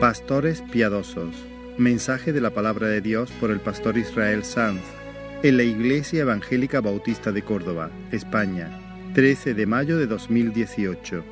Pastores piadosos. Mensaje de la palabra de Dios por el pastor Israel Sanz en la Iglesia Evangélica Bautista de Córdoba, España, 13 de mayo de 2018.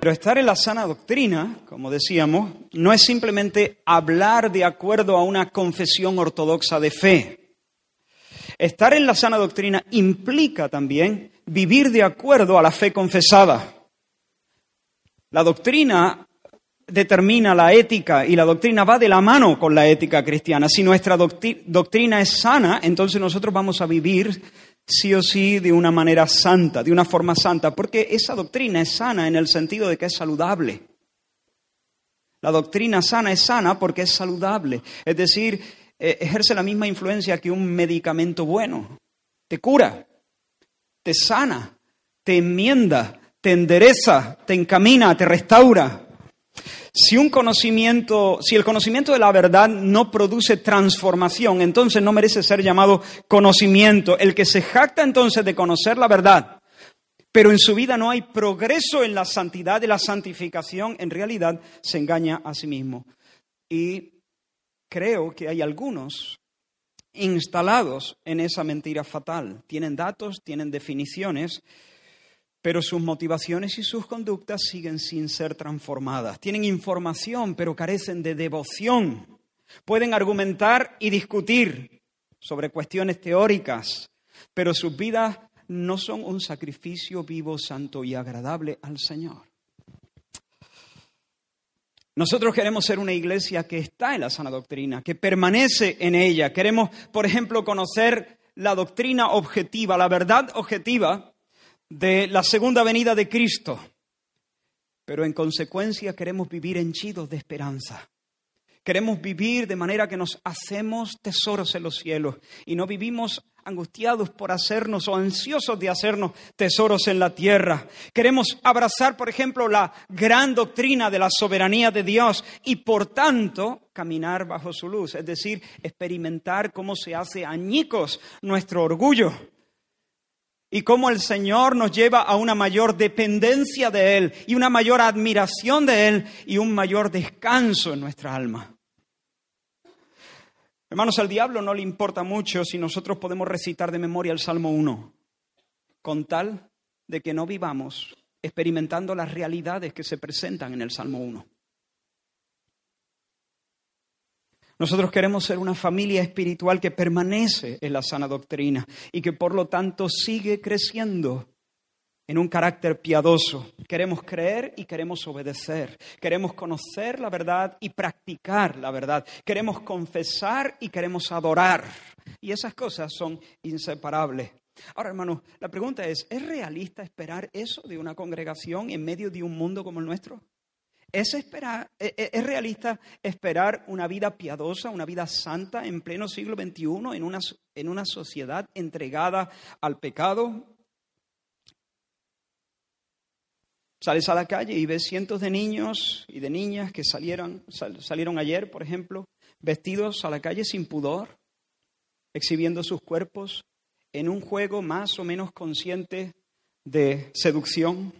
Pero estar en la sana doctrina, como decíamos, no es simplemente hablar de acuerdo a una confesión ortodoxa de fe. Estar en la sana doctrina implica también vivir de acuerdo a la fe confesada. La doctrina determina la ética y la doctrina va de la mano con la ética cristiana. Si nuestra doctrina es sana, entonces nosotros vamos a vivir sí o sí de una manera santa, de una forma santa, porque esa doctrina es sana en el sentido de que es saludable. La doctrina sana es sana porque es saludable, es decir, eh, ejerce la misma influencia que un medicamento bueno. Te cura, te sana, te enmienda, te endereza, te encamina, te restaura. Si un conocimiento, si el conocimiento de la verdad no produce transformación, entonces no merece ser llamado conocimiento. El que se jacta entonces de conocer la verdad, pero en su vida no hay progreso en la santidad y la santificación, en realidad se engaña a sí mismo. Y creo que hay algunos instalados en esa mentira fatal. Tienen datos, tienen definiciones, pero sus motivaciones y sus conductas siguen sin ser transformadas. Tienen información, pero carecen de devoción. Pueden argumentar y discutir sobre cuestiones teóricas, pero sus vidas no son un sacrificio vivo, santo y agradable al Señor. Nosotros queremos ser una iglesia que está en la sana doctrina, que permanece en ella. Queremos, por ejemplo, conocer la doctrina objetiva, la verdad objetiva, de la segunda venida de Cristo, pero en consecuencia queremos vivir henchidos de esperanza. Queremos vivir de manera que nos hacemos tesoros en los cielos y no vivimos angustiados por hacernos o ansiosos de hacernos tesoros en la tierra. Queremos abrazar, por ejemplo, la gran doctrina de la soberanía de Dios y, por tanto, caminar bajo su luz, es decir, experimentar cómo se hace añicos nuestro orgullo y cómo el Señor nos lleva a una mayor dependencia de Él y una mayor admiración de Él y un mayor descanso en nuestra alma. Hermanos, al diablo no le importa mucho si nosotros podemos recitar de memoria el Salmo 1, con tal de que no vivamos experimentando las realidades que se presentan en el Salmo 1. Nosotros queremos ser una familia espiritual que permanece en la sana doctrina y que por lo tanto sigue creciendo en un carácter piadoso. Queremos creer y queremos obedecer. Queremos conocer la verdad y practicar la verdad. Queremos confesar y queremos adorar. Y esas cosas son inseparables. Ahora, hermanos, la pregunta es, ¿es realista esperar eso de una congregación en medio de un mundo como el nuestro? ¿Es, e, e, ¿Es, realista esperar una vida piadosa, una vida santa en pleno siglo XXI, en una, en una sociedad entregada al pecado? Sales a la calle y ves cientos de niños y de niñas que salieron, salieron ayer, por ejemplo, vestidos a la calle sin pudor, exhibiendo sus cuerpos en un juego más o menos consciente de seducción.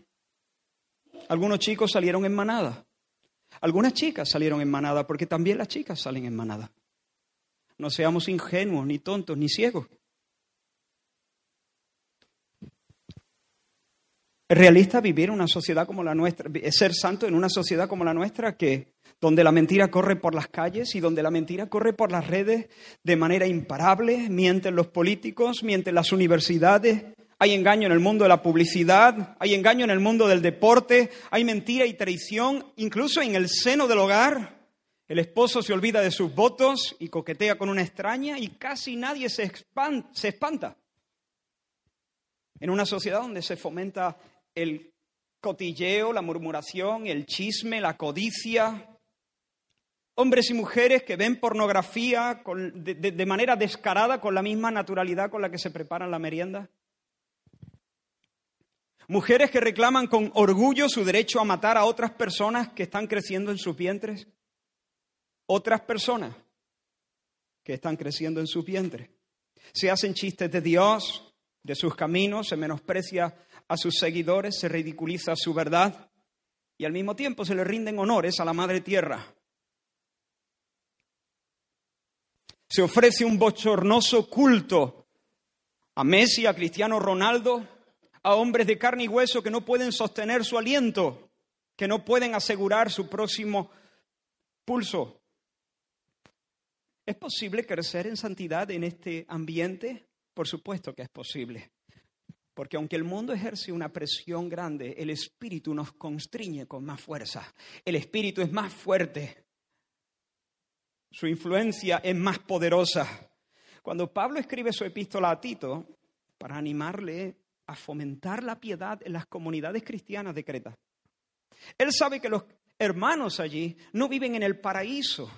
Algunos chicos salieron en manada. Algunas chicas salieron en manada porque también las chicas salen en manada. No seamos ingenuos, ni tontos, ni ciegos. ¿Es realista vivir una sociedad como la nuestra, ser santo en una sociedad como la nuestra, que donde la mentira corre por las calles y donde la mentira corre por las redes de manera imparable, mienten los políticos, mienten las universidades, hay engaño en el mundo de la publicidad, hay engaño en el mundo del deporte, hay mentira y traición, incluso en el seno del hogar. El esposo se olvida de sus votos y coquetea con una extraña y casi nadie se, espanta. En una sociedad donde se fomenta el cotilleo, la murmuración, el chisme, la codicia, hombres y mujeres que ven pornografía de manera descarada con la misma naturalidad con la que se preparan la merienda. Mujeres que reclaman con orgullo su derecho a matar a otras personas que están creciendo en sus vientres. Otras personas que están creciendo en sus vientres. Se hacen chistes de Dios, de sus caminos, se menosprecia a sus seguidores, se ridiculiza su verdad y al mismo tiempo se le rinden honores a la Madre Tierra. Se ofrece un bochornoso culto a Messi, a Cristiano Ronaldo, a hombres de carne y hueso que no pueden sostener su aliento, que no pueden asegurar su próximo pulso. ¿Es posible crecer en santidad en este ambiente? Por supuesto que es posible. Porque aunque el mundo ejerce una presión grande, el Espíritu nos constriñe con más fuerza. El Espíritu es más fuerte. Su influencia es más poderosa. Cuando Pablo escribe su epístola a Tito, para animarle a fomentar la piedad en las comunidades cristianas de Creta, él sabe que los hermanos allí no viven en el paraíso.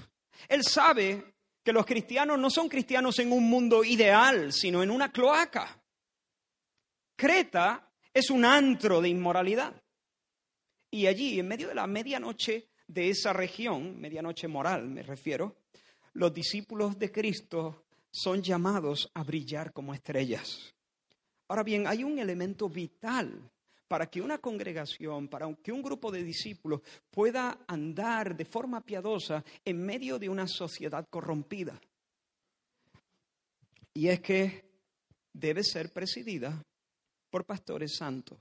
Él sabe que los cristianos no son cristianos en un mundo ideal, sino en una cloaca. Creta es un antro de inmoralidad. Y allí, en medio de la medianoche de esa región, medianoche moral me refiero, los discípulos de Cristo son llamados a brillar como estrellas. Ahora bien, hay un elemento vital para que una congregación, para que un grupo de discípulos pueda andar de forma piadosa en medio de una sociedad corrompida. Y es que debe ser presidida por pastores santos.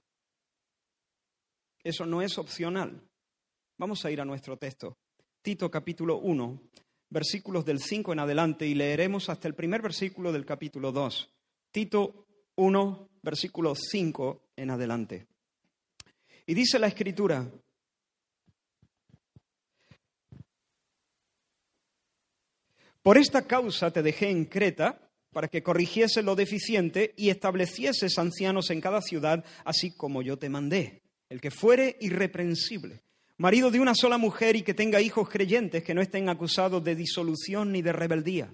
Eso no es opcional. Vamos a ir a nuestro texto. Tito capítulo 1, versículos del 5 en adelante y leeremos hasta el primer versículo del capítulo 2. Tito 1, versículo 5 en adelante. Y dice la escritura, por esta causa te dejé en Creta para que corrigiese lo deficiente y establecieses ancianos en cada ciudad, así como yo te mandé, el que fuere irreprensible, marido de una sola mujer y que tenga hijos creyentes que no estén acusados de disolución ni de rebeldía,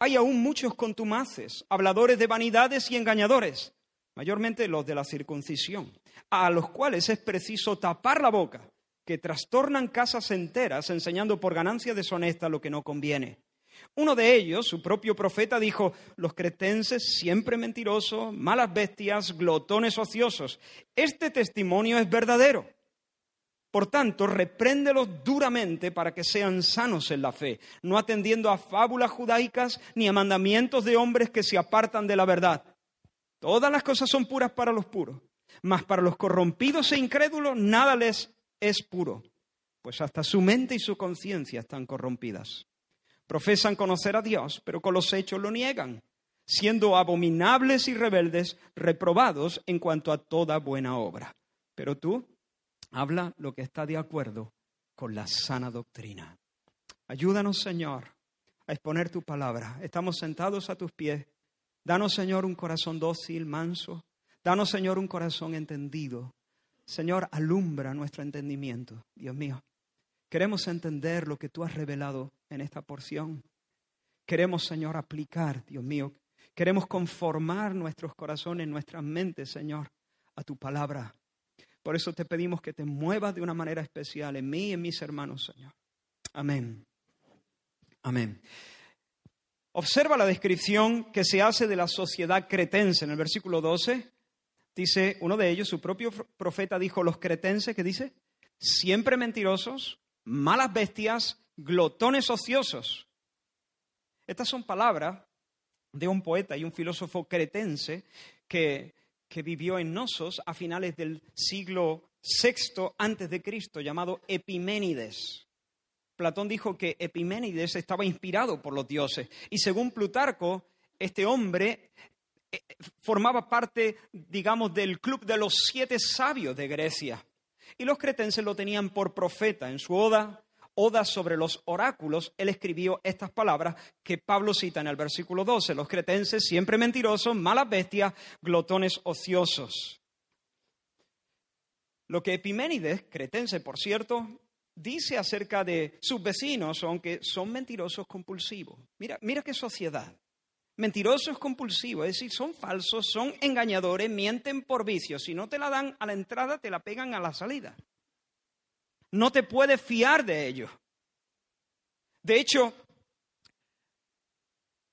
hay aún muchos contumaces, habladores de vanidades y engañadores mayormente los de la circuncisión, a los cuales es preciso tapar la boca, que trastornan casas enteras enseñando por ganancia deshonesta lo que no conviene. Uno de ellos, su propio profeta, dijo, los cretenses siempre mentirosos, malas bestias, glotones ociosos. Este testimonio es verdadero. Por tanto, repréndelos duramente para que sean sanos en la fe, no atendiendo a fábulas judaicas ni a mandamientos de hombres que se apartan de la verdad. Todas las cosas son puras para los puros, mas para los corrompidos e incrédulos nada les es puro, pues hasta su mente y su conciencia están corrompidas. Profesan conocer a Dios, pero con los hechos lo niegan, siendo abominables y rebeldes, reprobados en cuanto a toda buena obra. Pero tú habla lo que está de acuerdo con la sana doctrina. Ayúdanos, Señor, a exponer tu palabra. Estamos sentados a tus pies Danos, Señor, un corazón dócil, manso. Danos, Señor, un corazón entendido. Señor, alumbra nuestro entendimiento, Dios mío. Queremos entender lo que tú has revelado en esta porción. Queremos, Señor, aplicar, Dios mío. Queremos conformar nuestros corazones, nuestras mentes, Señor, a tu palabra. Por eso te pedimos que te muevas de una manera especial en mí y en mis hermanos, Señor. Amén. Amén. Observa la descripción que se hace de la sociedad cretense en el versículo 12. Dice uno de ellos, su propio profeta dijo, los cretenses, que dice, siempre mentirosos, malas bestias, glotones ociosos. Estas son palabras de un poeta y un filósofo cretense que, que vivió en Nosos a finales del siglo VI antes de Cristo, llamado Epiménides. Platón dijo que Epiménides estaba inspirado por los dioses. Y según Plutarco, este hombre eh, formaba parte, digamos, del club de los siete sabios de Grecia. y los cretenses lo tenían por profeta. En su oda, Oda sobre los oráculos, él escribió estas palabras que Pablo cita en el versículo 12. Los cretenses siempre mentirosos, malas bestias, glotones ociosos. Lo que Epiménides, cretense por cierto, dice acerca de sus vecinos, aunque son mentirosos compulsivos. Mira, mira qué sociedad. Mentirosos compulsivos, es decir, son falsos, son engañadores, mienten por vicio. Si no te la dan a la entrada, te la pegan a la salida. No te puedes fiar de ellos. De hecho,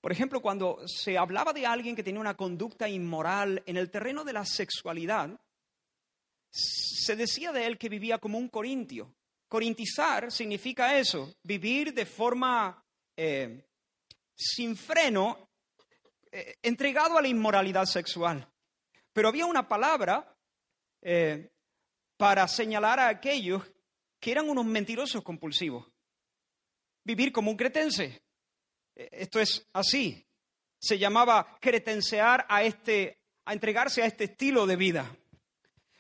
por ejemplo, cuando se hablaba de alguien que tenía una conducta inmoral en el terreno de la sexualidad, se decía de él que vivía como un corintio. Corintizar significa eso, vivir de forma eh, sin freno, eh, entregado a la inmoralidad sexual. Pero había una palabra eh, para señalar a aquellos que eran unos mentirosos compulsivos. Vivir como un cretense. Esto es así. Se llamaba cretensear a este, a entregarse a este estilo de vida.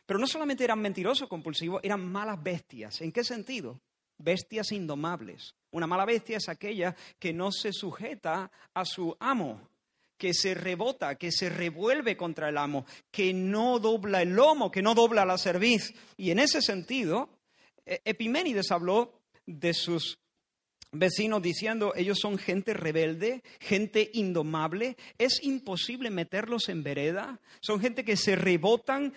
Pero no solamente eran mentirosos compulsivos, eran malas bestias. ¿En qué sentido? Bestias indomables. Una mala bestia es aquella que no se sujeta a su amo, que se rebota, que se revuelve contra el amo, que no dobla el lomo, que no dobla la cerviz. Y en ese sentido, e-, Epiménides habló de sus vecinos diciendo, ellos son gente rebelde, gente indomable, es imposible meterlos en vereda, son gente que se rebotan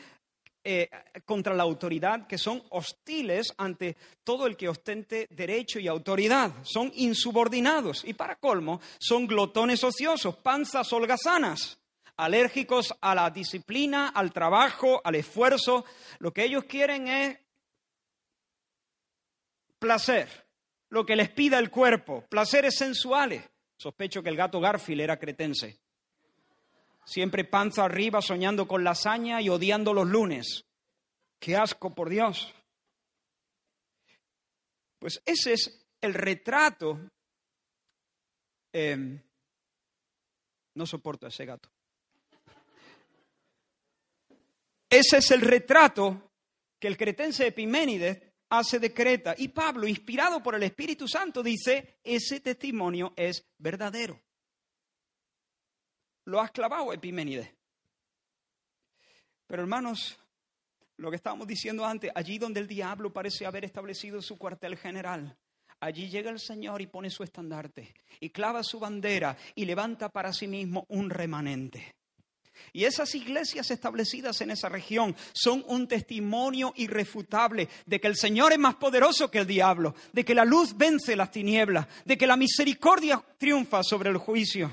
eh, contra la autoridad, que son hostiles ante todo el que ostente derecho y autoridad, son insubordinados. Y para colmo son glotones ociosos, panzas holgazanas, alérgicos a la disciplina, al trabajo, al esfuerzo. Lo que ellos quieren es placer, lo que les pida el cuerpo, placeres sensuales. Sospecho que el gato Garfield era cretense siempre panza arriba, soñando con lasaña y odiando los lunes. ¡Qué asco, por Dios! Pues ese es el retrato. Em, no soporto a ese gato. Ese es el retrato que el cretense Epiménides hace de Creta. Y Pablo, inspirado por el Espíritu Santo, dice, ese testimonio es verdadero lo has clavado, Epiménides. Pero hermanos, lo que estábamos diciendo antes, allí donde el diablo parece haber establecido su cuartel general, allí llega el Señor y pone su estandarte, y clava su bandera y levanta para sí mismo un remanente. Y esas iglesias establecidas en esa región son un testimonio irrefutable de que el Señor es más poderoso que el diablo, de que la luz vence las tinieblas, de que la misericordia triunfa sobre el juicio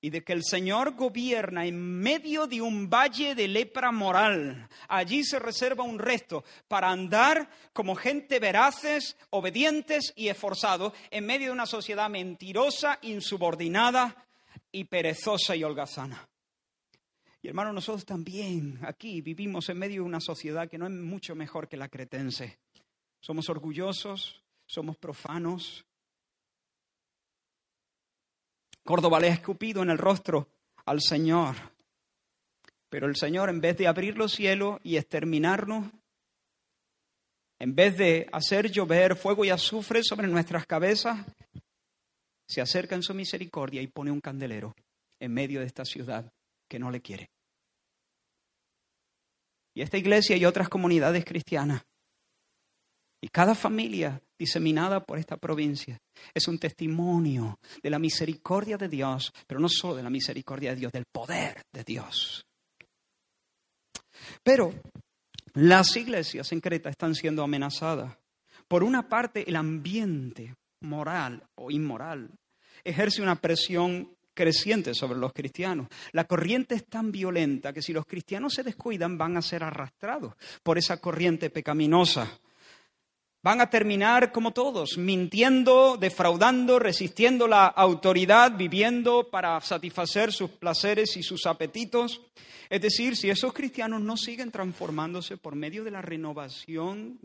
y de que el Señor gobierna en medio de un valle de lepra moral. Allí se reserva un resto para andar como gente veraces, obedientes y esforzados en medio de una sociedad mentirosa, insubordinada y perezosa y holgazana. Y hermano, nosotros también aquí vivimos en medio de una sociedad que no es mucho mejor que la cretense. Somos orgullosos, somos profanos, Córdoba le ha escupido en el rostro al Señor. Pero el Señor, en vez de abrir los cielos y exterminarnos, en vez de hacer llover fuego y azufre sobre nuestras cabezas, se acerca en su misericordia y pone un candelero en medio de esta ciudad que no le quiere. Y esta iglesia y otras comunidades cristianas y cada familia diseminada por esta provincia es un testimonio de la misericordia de Dios, pero no solo de la misericordia de Dios, del poder de Dios. Pero las iglesias en Creta están siendo amenazadas. Por una parte, el ambiente moral o inmoral ejerce una presión creciente sobre los cristianos. La corriente es tan violenta que si los cristianos se descuidan van a ser arrastrados por esa corriente pecaminosa. Van a terminar como todos, mintiendo, defraudando, resistiendo la autoridad, viviendo para satisfacer sus placeres y sus apetitos. Es decir, si esos cristianos no siguen transformándose por medio de la renovación,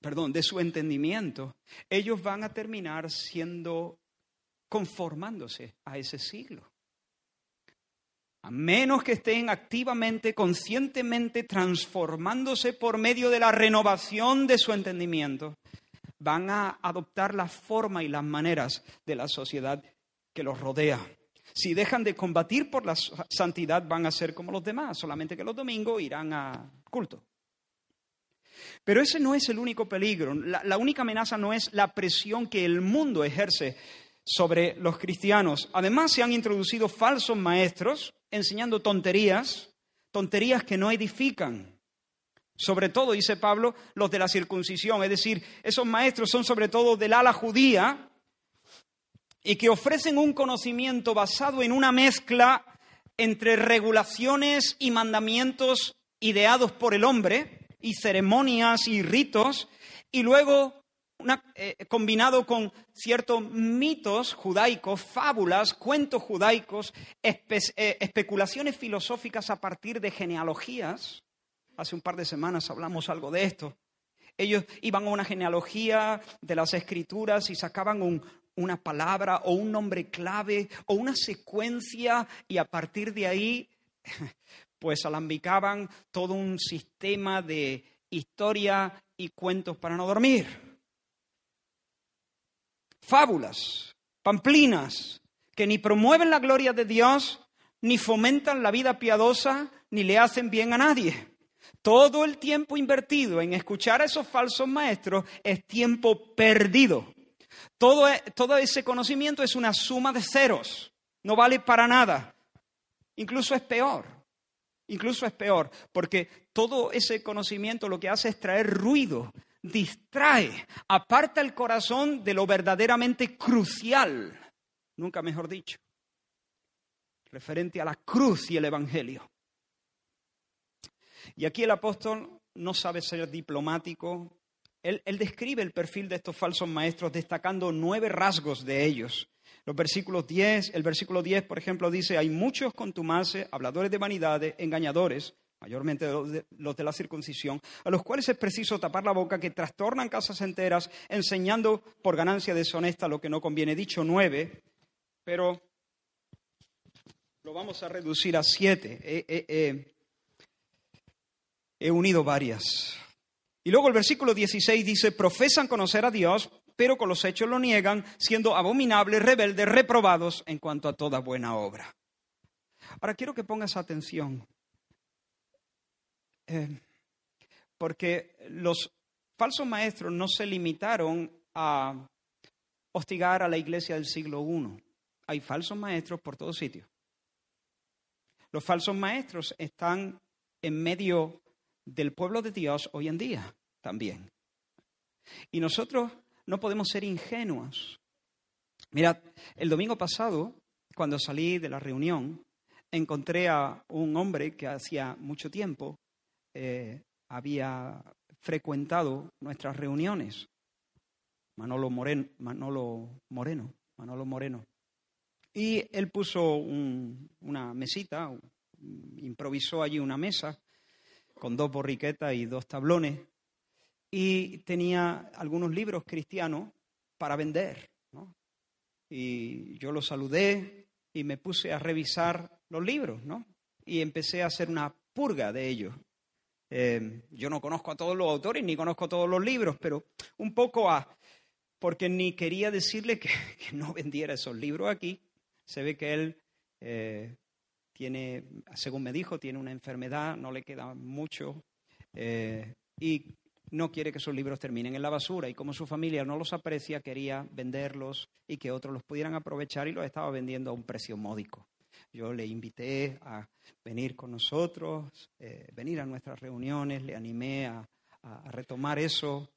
perdón, de su entendimiento, ellos van a terminar siendo conformándose a ese siglo. a menos que estén activamente, conscientemente transformándose por medio de la renovación de su entendimiento, van a adoptar la forma y las maneras de la sociedad que los rodea. Si dejan de combatir por la santidad, van a ser como los demás, solamente que los domingos irán a culto. Pero ese no es el único peligro. La, única amenaza no es la presión que el mundo ejerce sobre los cristianos. Además, se han introducido falsos maestros enseñando tonterías, tonterías que no edifican. Sobre todo, dice Pablo, los de la circuncisión, es decir, esos maestros son sobre todo del ala judía y que ofrecen un conocimiento basado en una mezcla entre regulaciones y mandamientos ideados por el hombre y ceremonias y ritos, y luego eh, combinado con ciertos mitos judaicos, fábulas, cuentos judaicos, eh, especulaciones filosóficas a partir de genealogías. Hace un par de semanas hablamos algo de esto. Ellos iban a una genealogía de las escrituras y sacaban una palabra o un nombre clave o una secuencia y a partir de ahí pues alambicaban todo un sistema de historia y cuentos para no dormir. Fábulas, pamplinas, que ni promueven la gloria de Dios, ni fomentan la vida piadosa, ni le hacen bien a nadie. Todo el tiempo invertido en escuchar a esos falsos maestros es tiempo perdido. Todo, e, ese conocimiento es una suma de ceros, no vale para nada. Incluso es peor. Incluso es peor, porque todo ese conocimiento lo que hace es traer ruido, distrae, aparta el corazón de lo verdaderamente crucial, nunca mejor dicho, referente a la cruz y el Evangelio. Y aquí el apóstol no sabe ser diplomático. Él, describe el perfil de estos falsos maestros destacando nueve rasgos de ellos. Los versículos 10, el versículo 10, por ejemplo, dice, hay muchos contumaces, habladores de vanidades, engañadores, mayormente los de la circuncisión, a los cuales es preciso tapar la boca, que trastornan casas enteras, enseñando por ganancia deshonesta lo que no conviene. Dicho nueve, pero lo vamos a reducir a siete. he unido varias. Y luego el versículo 16 dice, profesan conocer a Dios, pero con los hechos lo niegan, siendo abominables, rebeldes, reprobados en cuanto a toda buena obra. Ahora quiero que pongas atención, eh, porque los falsos maestros no se limitaron a hostigar a la iglesia del siglo I. Hay falsos maestros por todos sitios. Los falsos maestros están en medio del pueblo de Dios hoy en día también. Y nosotros no podemos ser ingenuos. Mirad, el domingo pasado, cuando salí de la reunión, encontré a un hombre que hacía mucho tiempo eh, había frecuentado nuestras reuniones, Manolo Moreno, Manolo Moreno, Manolo Moreno. Y él puso una mesita, improvisó allí una mesa con dos borriquetas y dos tablones y tenía algunos libros cristianos para vender. Y yo lo saludé y me puse a revisar los libros. Y empecé a hacer una purga de ellos. Eh, yo no conozco a todos los autores ni conozco todos los libros, pero un poco a, porque ni quería decirle que, no vendiera esos libros aquí. Se ve que él eh, tiene, según me dijo, tiene una enfermedad, no le queda mucho. Eh, y no quiere que sus libros terminen en la basura y como su familia no los aprecia, quería venderlos y que otros los pudieran aprovechar y los estaba vendiendo a un precio módico. Yo le invité a venir con nosotros, eh, venir a nuestras reuniones, le animé a, retomar eso.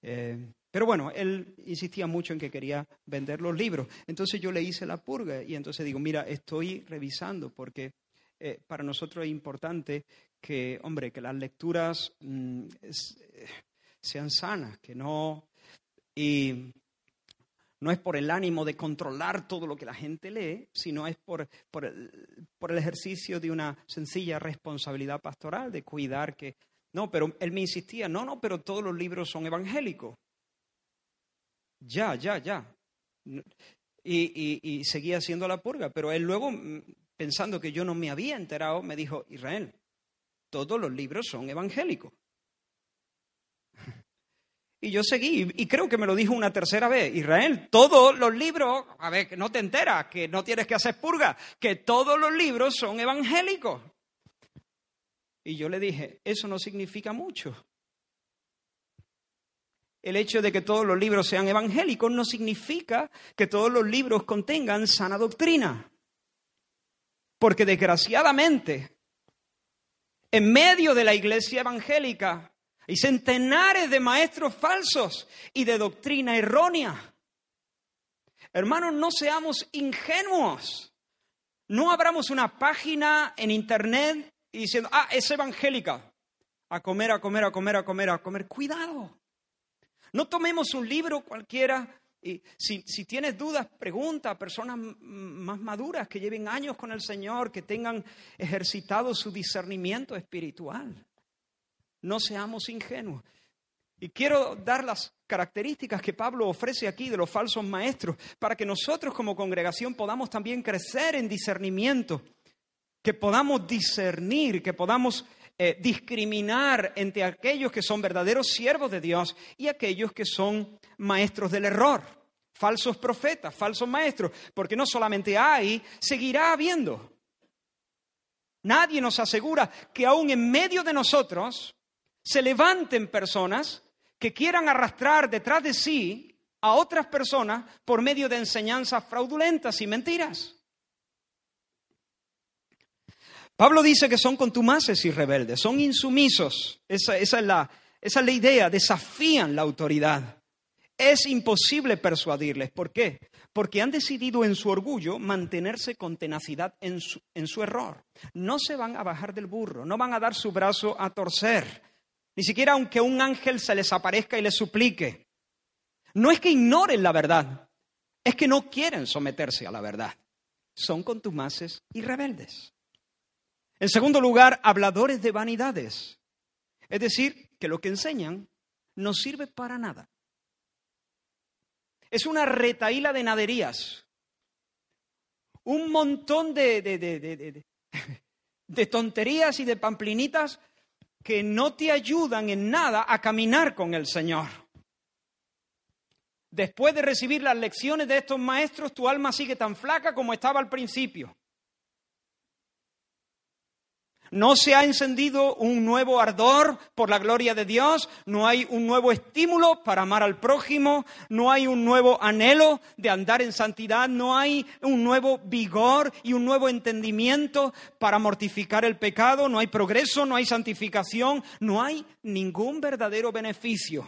Eh, pero bueno, él insistía mucho en que quería vender los libros. Entonces yo le hice la purga y entonces digo, mira, estoy revisando porque eh, para nosotros es importante que, hombre, que las lecturas mm, sean sanas, que no... Y no es por el ánimo de controlar todo lo que la gente lee, sino es por, el, por el ejercicio de una sencilla responsabilidad pastoral, de cuidar que... No, pero él me insistía, no, no, pero todos los libros son evangélicos. Ya, ya, ya. Y, y, y, seguía haciendo la purga, pero él luego pensando que yo no me había enterado, me dijo, Israel, todos los libros son evangélicos. Y yo seguí, y creo que me lo dijo una tercera vez, Israel, todos los libros, a ver, que no te enteras, que no tienes que hacer purga, que todos los libros son evangélicos. Y yo le dije, eso no significa mucho. El hecho de que todos los libros sean evangélicos no significa que todos los libros contengan sana doctrina. Porque desgraciadamente, en medio de la iglesia evangélica hay centenares de maestros falsos y de doctrina errónea. Hermanos, no seamos ingenuos. No abramos una página en internet y diciendo, ah, es evangélica. A comer, a comer, a comer, a comer, a comer. Cuidado. No tomemos un libro cualquiera y si, si, tienes dudas, pregunta a personas más maduras que lleven años con el Señor, que tengan ejercitado su discernimiento espiritual. No seamos ingenuos. Y quiero dar las características que Pablo ofrece aquí de los falsos maestros para que nosotros como congregación podamos también crecer en discernimiento, que podamos discernir, que podamos eh, discriminar entre aquellos que son verdaderos siervos de Dios y aquellos que son maestros del error, falsos profetas, falsos maestros, porque no solamente hay, seguirá habiendo. Nadie nos asegura que aún en medio de nosotros se levanten personas que quieran arrastrar detrás de sí a otras personas por medio de enseñanzas fraudulentas y mentiras. Pablo dice que son contumaces y rebeldes, son insumisos. Esa, es la, idea, desafían la autoridad. Es imposible persuadirles. ¿Por qué? Porque han decidido en su orgullo mantenerse con tenacidad en su error. No se van a bajar del burro, no van a dar su brazo a torcer ni siquiera aunque un ángel se les aparezca y les suplique. No es que ignoren la verdad, es que no quieren someterse a la verdad. Son contumaces y rebeldes. En segundo lugar, habladores de vanidades. Es decir, que lo que enseñan no sirve para nada. Es una retaíla de naderías. Un montón de, de, de, de tonterías y de pamplinitas que no te ayudan en nada a caminar con el Señor. Después de recibir las lecciones de estos maestros, tu alma sigue tan flaca como estaba al principio. No se ha encendido un nuevo ardor por la gloria de Dios, no hay un nuevo estímulo para amar al prójimo, no hay un nuevo anhelo de andar en santidad, no hay un nuevo vigor y un nuevo entendimiento para mortificar el pecado, no hay progreso, no hay santificación, no hay ningún verdadero beneficio.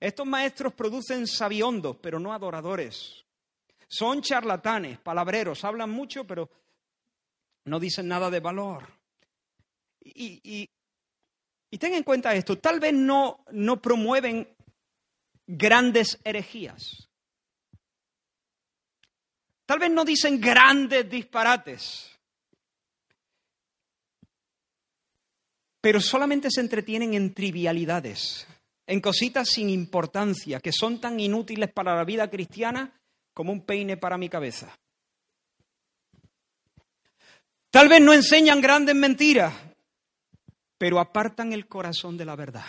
Estos maestros producen sabiondos, pero no adoradores. Son charlatanes, palabreros, hablan mucho, pero no dicen nada de valor. Y, ten en cuenta esto, tal vez no, no promueven grandes herejías. Tal vez no dicen grandes disparates. Pero solamente se entretienen en trivialidades, en cositas sin importancia, que son tan inútiles para la vida cristiana como un peine para mi cabeza. Tal vez no enseñan grandes mentiras, pero apartan el corazón de la verdad.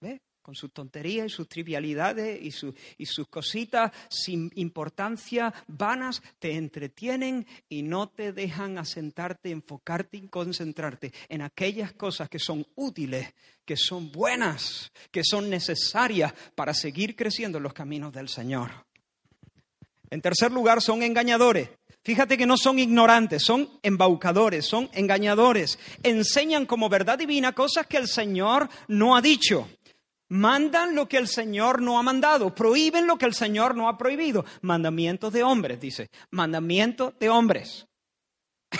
¿Ve? Con sus tonterías y sus trivialidades y, y sus cositas sin importancia, vanas, te entretienen y no te dejan asentarte, enfocarte y concentrarte en aquellas cosas que son útiles, que son buenas, que son necesarias para seguir creciendo en los caminos del Señor. En tercer lugar, son engañadores. Fíjate que no son ignorantes, son embaucadores, son engañadores. Enseñan como verdad divina cosas que el Señor no ha dicho. Mandan lo que el Señor no ha mandado, prohíben lo que el Señor no ha prohibido. Mandamientos de hombres, dice. Mandamientos de hombres.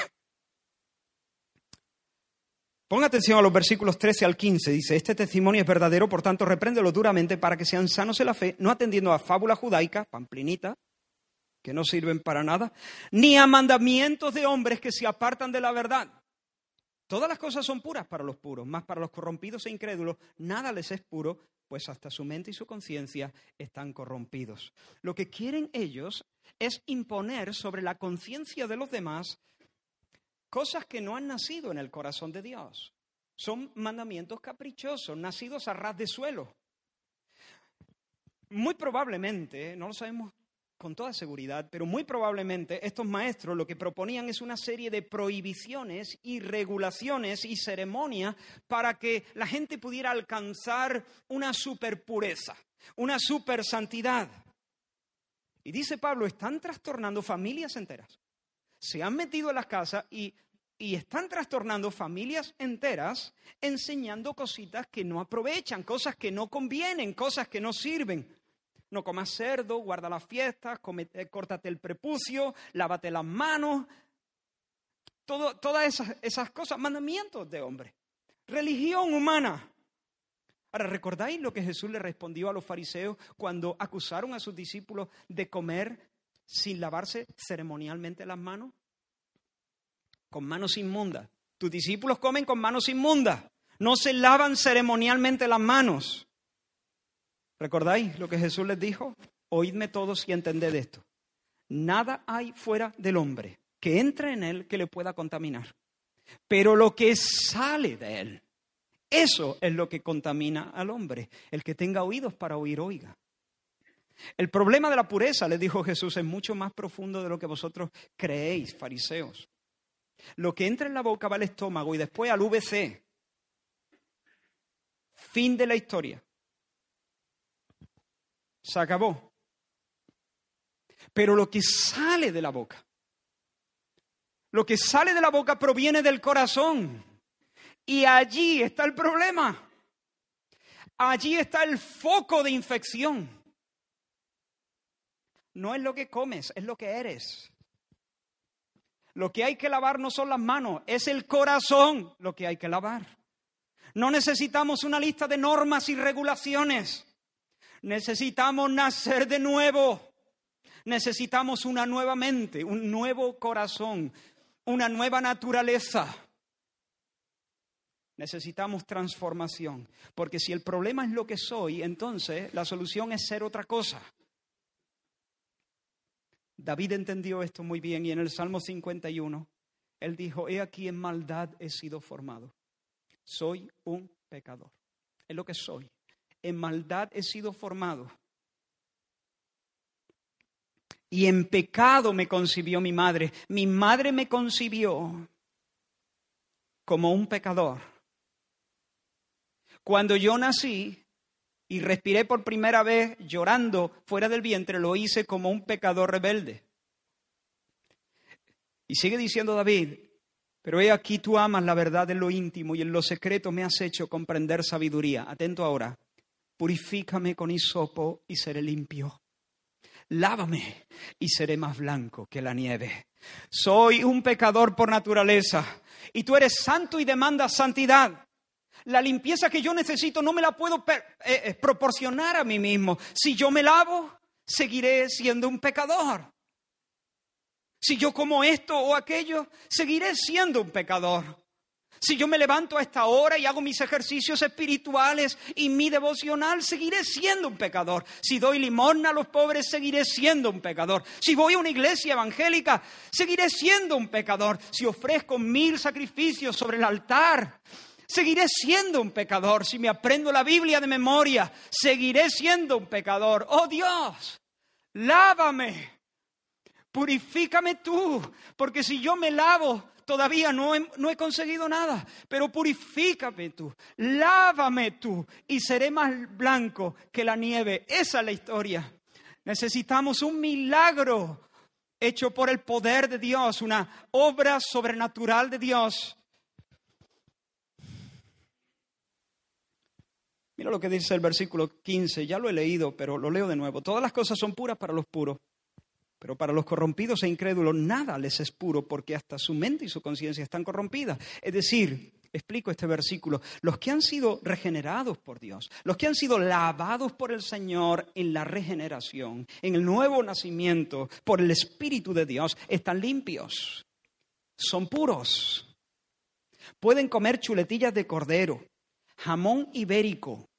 Ponga atención a los versículos 13 al 15. Dice, este testimonio es verdadero, por tanto, repréndelo duramente para que sean sanos en la fe, no atendiendo a fábula judaica, pamplinita, que no sirven para nada, ni a mandamientos de hombres que se apartan de la verdad. Todas las cosas son puras para los puros, más para los corrompidos e incrédulos nada les es puro, pues hasta su mente y su conciencia están corrompidos. Lo que quieren ellos es imponer sobre la conciencia de los demás cosas que no han nacido en el corazón de Dios. Son mandamientos caprichosos, nacidos a ras de suelo. Muy probablemente, no lo sabemos con toda seguridad, pero muy probablemente estos maestros lo que proponían es una serie de prohibiciones y regulaciones y ceremonias para que la gente pudiera alcanzar una superpureza, una super santidad. Y dice Pablo, están trastornando familias enteras. Se han metido en las casas y, y están trastornando familias enteras enseñando cositas que no aprovechan, cosas que no convienen, cosas que no sirven no comas cerdo, guarda las fiestas, eh, córtate el prepucio, lávate las manos. todas esas, esas cosas, mandamientos de hombre. Religión humana. Ahora, ¿recordáis lo que Jesús le respondió a los fariseos cuando acusaron a sus discípulos de comer sin lavarse ceremonialmente las manos? Con manos inmundas. Tus discípulos comen con manos inmundas. No se lavan ceremonialmente las manos. ¿Recordáis lo que Jesús les dijo? Oídme todos y entended esto. Nada hay fuera del hombre que entre en él que le pueda contaminar. Pero lo que sale de él, eso es lo que contamina al hombre. El que tenga oídos para oír, oiga. El problema de la pureza, les dijo Jesús, es mucho más profundo de lo que vosotros creéis, fariseos. Lo que entra en la boca va al estómago y después al VC. Fin de la historia. Se acabó. Pero lo que sale de la boca, lo que sale de la boca proviene del corazón. Y allí está el problema. Allí está el foco de infección. No es lo que comes, es lo que eres. Lo que hay que lavar no son las manos, es el corazón lo que hay que lavar. No necesitamos una lista de normas y regulaciones. Necesitamos nacer de nuevo. Necesitamos una nueva mente, un nuevo corazón, una nueva naturaleza. Necesitamos transformación, porque si el problema es lo que soy, entonces la solución es ser otra cosa. David entendió esto muy bien y en el Salmo 51 él dijo, he aquí en maldad he sido formado. Soy un pecador. Es lo que soy en maldad he sido formado. Y en pecado me concibió mi madre. Mi madre me concibió como un pecador. Cuando yo nací y respiré por primera vez llorando fuera del vientre, lo hice como un pecador rebelde. Y sigue diciendo David, pero he aquí tú amas la verdad en lo íntimo y en lo secreto me has hecho comprender sabiduría. Atento ahora purifícame con hisopo y seré limpio. Lávame y seré más blanco que la nieve. Soy un pecador por naturaleza y tú eres santo y demandas santidad. La limpieza que yo necesito no me la puedo eh, eh, proporcionar a mí mismo. Si yo me lavo, seguiré siendo un pecador. Si yo como esto o aquello, seguiré siendo un pecador. Si yo me levanto a esta hora y hago mis ejercicios espirituales y mi devocional, seguiré siendo un pecador. Si doy limosna a los pobres, seguiré siendo un pecador. Si voy a una iglesia evangélica, seguiré siendo un pecador. Si ofrezco mil sacrificios sobre el altar, seguiré siendo un pecador. Si me aprendo la Biblia de memoria, seguiré siendo un pecador. Oh Dios, lávame. Purifícame tú, porque si yo me lavo, todavía no he, conseguido nada, pero purifícame tú, lávame tú y seré más blanco que la nieve. Esa es la historia. Necesitamos un milagro hecho por el poder de Dios, una obra sobrenatural de Dios. Mira lo que dice el versículo 15, ya lo he leído, pero lo leo de nuevo. Todas las cosas son puras para los puros pero para los corrompidos e incrédulos nada les es puro porque hasta su mente y su conciencia están corrompidas. Es decir, explico este versículo, los que han sido regenerados por Dios, los que han sido lavados por el Señor en la regeneración, en el nuevo nacimiento, por el Espíritu de Dios, están limpios, son puros. Pueden comer chuletillas de cordero, jamón ibérico,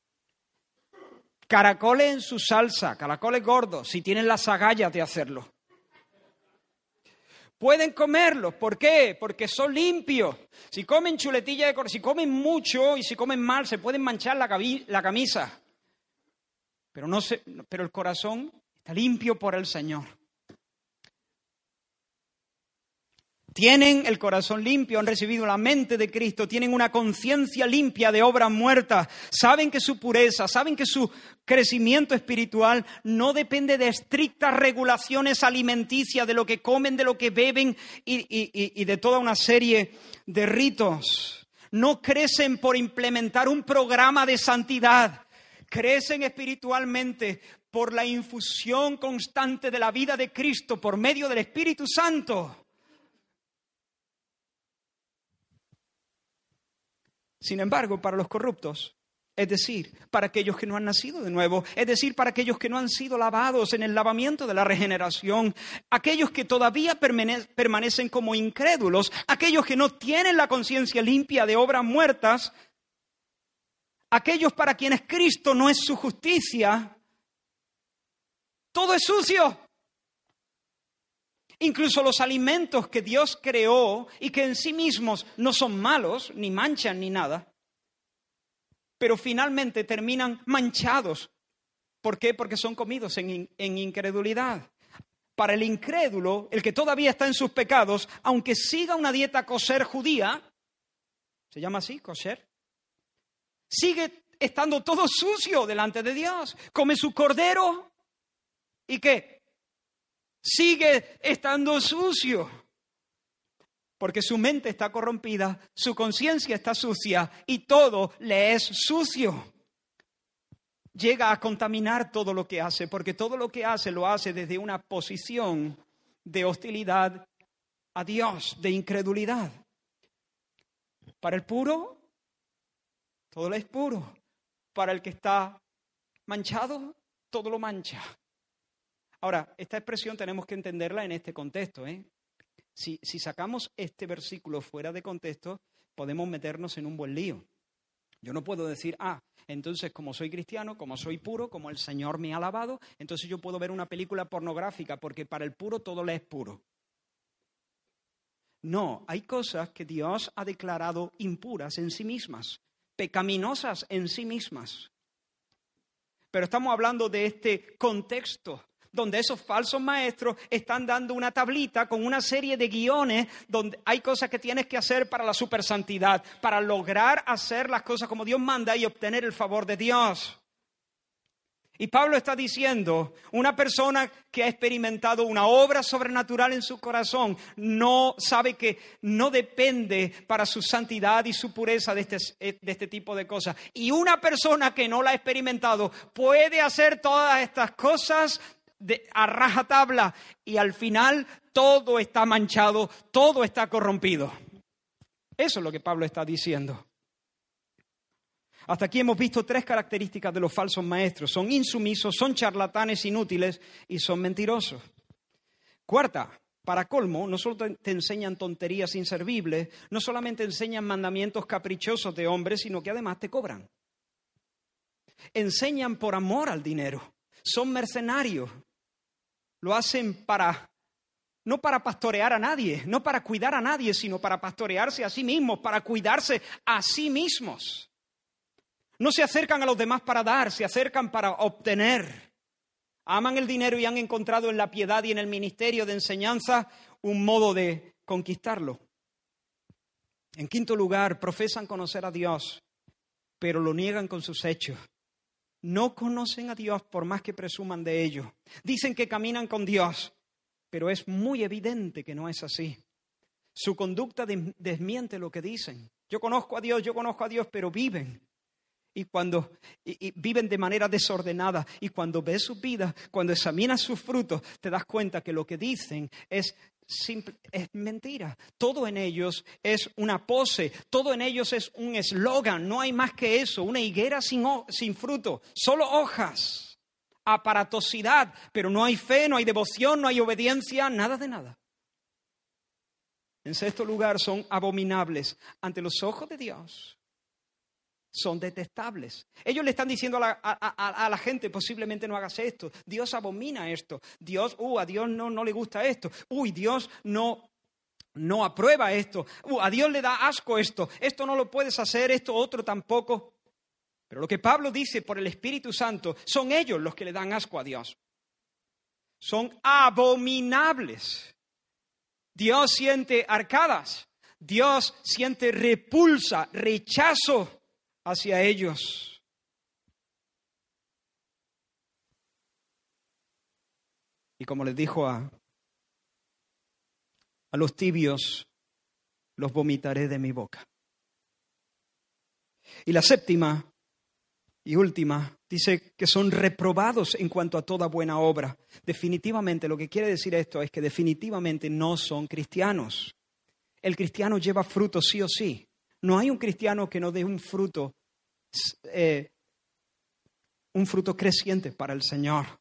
Caracoles en su salsa, caracoles gordos, si tienen las agallas de hacerlo. Pueden comerlos. ¿Por qué? Porque son limpios. Si comen chuletilla de si comen mucho y si comen mal, se pueden manchar la, la camisa. Pero, no se, pero el corazón está limpio por el Señor. Tienen el corazón limpio, han recibido la mente de Cristo, tienen una conciencia limpia de obras muertas, saben que su pureza, saben que su crecimiento espiritual no depende de estrictas regulaciones alimenticias, de lo que comen, de lo que beben y, y de toda una serie de ritos. No crecen por implementar un programa de santidad, crecen espiritualmente por la infusión constante de la vida de Cristo por medio del Espíritu Santo. Sin embargo, para los corruptos, es decir, para aquellos que no han nacido de nuevo, es decir, para aquellos que no han sido lavados en el lavamiento de la regeneración, aquellos que todavía permanecen como incrédulos, aquellos que no tienen la conciencia limpia de obras muertas, aquellos para quienes Cristo no es su justicia, todo es sucio. Incluso los alimentos que Dios creó y que en sí mismos no son malos, ni manchan ni nada, pero finalmente terminan manchados. ¿Por qué? Porque son comidos en, incredulidad. Para el incrédulo, el que todavía está en sus pecados, aunque siga una dieta kosher judía, se llama así, kosher, sigue estando todo sucio delante de Dios. Come su cordero y qué? Sigue estando sucio. Porque su mente está corrompida, su conciencia está sucia y todo le es sucio. Llega a contaminar todo lo que hace, porque todo lo que hace lo hace desde una posición de hostilidad a Dios, de incredulidad. Para el puro, todo lo es puro. Para el que está manchado, todo lo mancha. Ahora, esta expresión tenemos que entenderla en este contexto. ¿eh? Si, si sacamos este versículo fuera de contexto, podemos meternos en un buen lío. Yo no puedo decir, ah, entonces como soy cristiano, como soy puro, como el Señor me ha lavado, entonces yo puedo ver una película pornográfica, porque para el puro todo le es puro. No, hay cosas que Dios ha declarado impuras en sí mismas, pecaminosas en sí mismas. Pero estamos hablando de este contexto donde esos falsos maestros están dando una tablita con una serie de guiones donde hay cosas que tienes que hacer para la supersantidad, para lograr hacer las cosas como Dios manda y obtener el favor de Dios. Y Pablo está diciendo, una persona que ha experimentado una obra sobrenatural en su corazón no sabe que no depende para su santidad y su pureza de este, de este tipo de cosas. Y una persona que no la ha experimentado puede hacer todas estas cosas a rajatabla y al final todo está manchado, todo está corrompido. Eso es lo que Pablo está diciendo. Hasta aquí hemos visto tres características de los falsos maestros. Son insumisos, son charlatanes inútiles y son mentirosos. Cuarta, para colmo, no solo te enseñan tonterías inservibles, no solamente enseñan mandamientos caprichosos de hombres, sino que además te cobran. Enseñan por amor al dinero. Son mercenarios lo hacen para, no para pastorear a nadie, no para cuidar a nadie, sino para pastorearse a sí mismos, para cuidarse a sí mismos. No se acercan a los demás para dar, se acercan para obtener. Aman el dinero y han encontrado en la piedad y en el ministerio de enseñanza un modo de conquistarlo. En quinto lugar, profesan conocer a Dios, pero lo niegan con sus hechos no conocen a Dios por más que presuman de ello. Dicen que caminan con Dios, pero es muy evidente que no es así. Su conducta desmiente lo que dicen. Yo conozco a Dios, yo conozco a Dios, pero viven. Y cuando viven de manera desordenada, y cuando ves su vida, cuando examinas sus frutos, te das cuenta que lo que dicen es es mentira. Todo en ellos es una pose, todo en ellos es un eslogan, no hay más que eso, una higuera sin, sin fruto, solo hojas, aparatosidad, pero no hay fe, no hay devoción, no hay obediencia, nada de nada. En sexto lugar, son abominables ante los ojos de Dios son detestables. Ellos le están diciendo a la, gente, posiblemente no hagas esto, Dios abomina esto, Dios, uh, a Dios no, no le gusta esto, uy, Dios no no aprueba esto, uh, a Dios le da asco esto, esto no lo puedes hacer, esto otro tampoco. Pero lo que Pablo dice por el Espíritu Santo, son ellos los que le dan asco a Dios. Son abominables. Dios siente arcadas, Dios siente repulsa, rechazo hacia ellos. Y como les dijo a, a los tibios, los vomitaré de mi boca. Y la séptima y última dice que son reprobados en cuanto a toda buena obra. Definitivamente, lo que quiere decir esto es que definitivamente no son cristianos. El cristiano lleva fruto sí o sí. No hay un cristiano que no dé un fruto, eh, un fruto creciente para el Señor.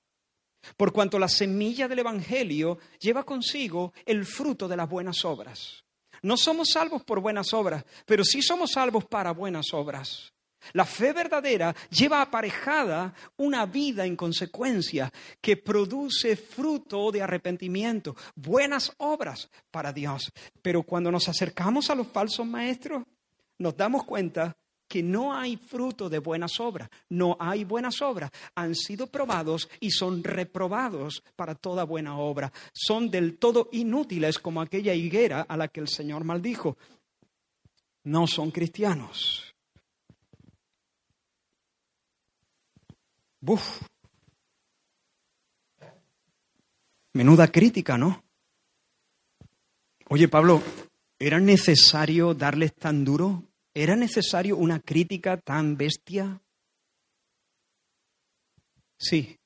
Por cuanto la semilla del Evangelio lleva consigo el fruto de las buenas obras. No somos salvos por buenas obras, pero sí somos salvos para buenas obras. La fe verdadera lleva aparejada una vida en consecuencia que produce fruto de arrepentimiento, buenas obras para Dios. Pero cuando nos acercamos a los falsos maestros, nos damos cuenta que no hay fruto de buenas obras, no hay buenas obras, han sido probados y son reprobados para toda buena obra, son del todo inútiles como aquella higuera a la que el Señor maldijo. No son cristianos. Buf. Menuda crítica, ¿no? Oye, Pablo, ¿era necesario darles tan duro? ¿Era necesario una crítica tan bestia? Sí.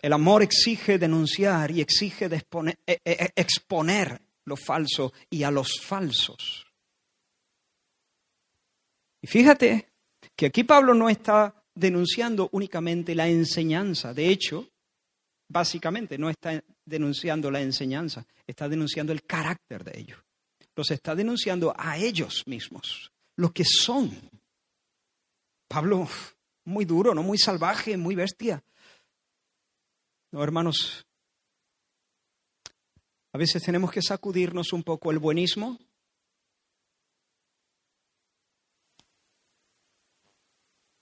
El amor exige denunciar y exige e, e, e, exponer lo falso y a los falsos. Y fíjate que aquí Pablo no está denunciando únicamente la enseñanza. De hecho, básicamente no está denunciando la enseñanza, está denunciando el carácter de ellos los está denunciando a ellos mismos, lo que son. Pablo, muy duro, ¿no? Muy salvaje, muy bestia. No, hermanos, a veces tenemos que sacudirnos un poco el buenismo.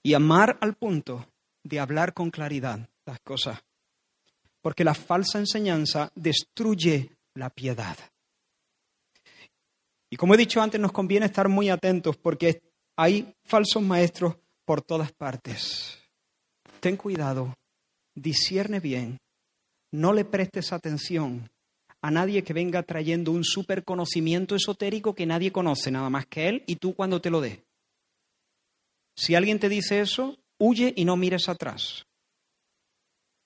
Y amar al punto de hablar con claridad las cosas. Porque la falsa enseñanza destruye la piedad. Y como he dicho antes, nos conviene estar muy atentos porque hay falsos maestros por todas partes. Ten cuidado, discierne bien, no le prestes atención a nadie que venga trayendo un super conocimiento esotérico que nadie conoce, nada más que él y tú cuando te lo dé. Si alguien te dice eso, huye y no mires atrás.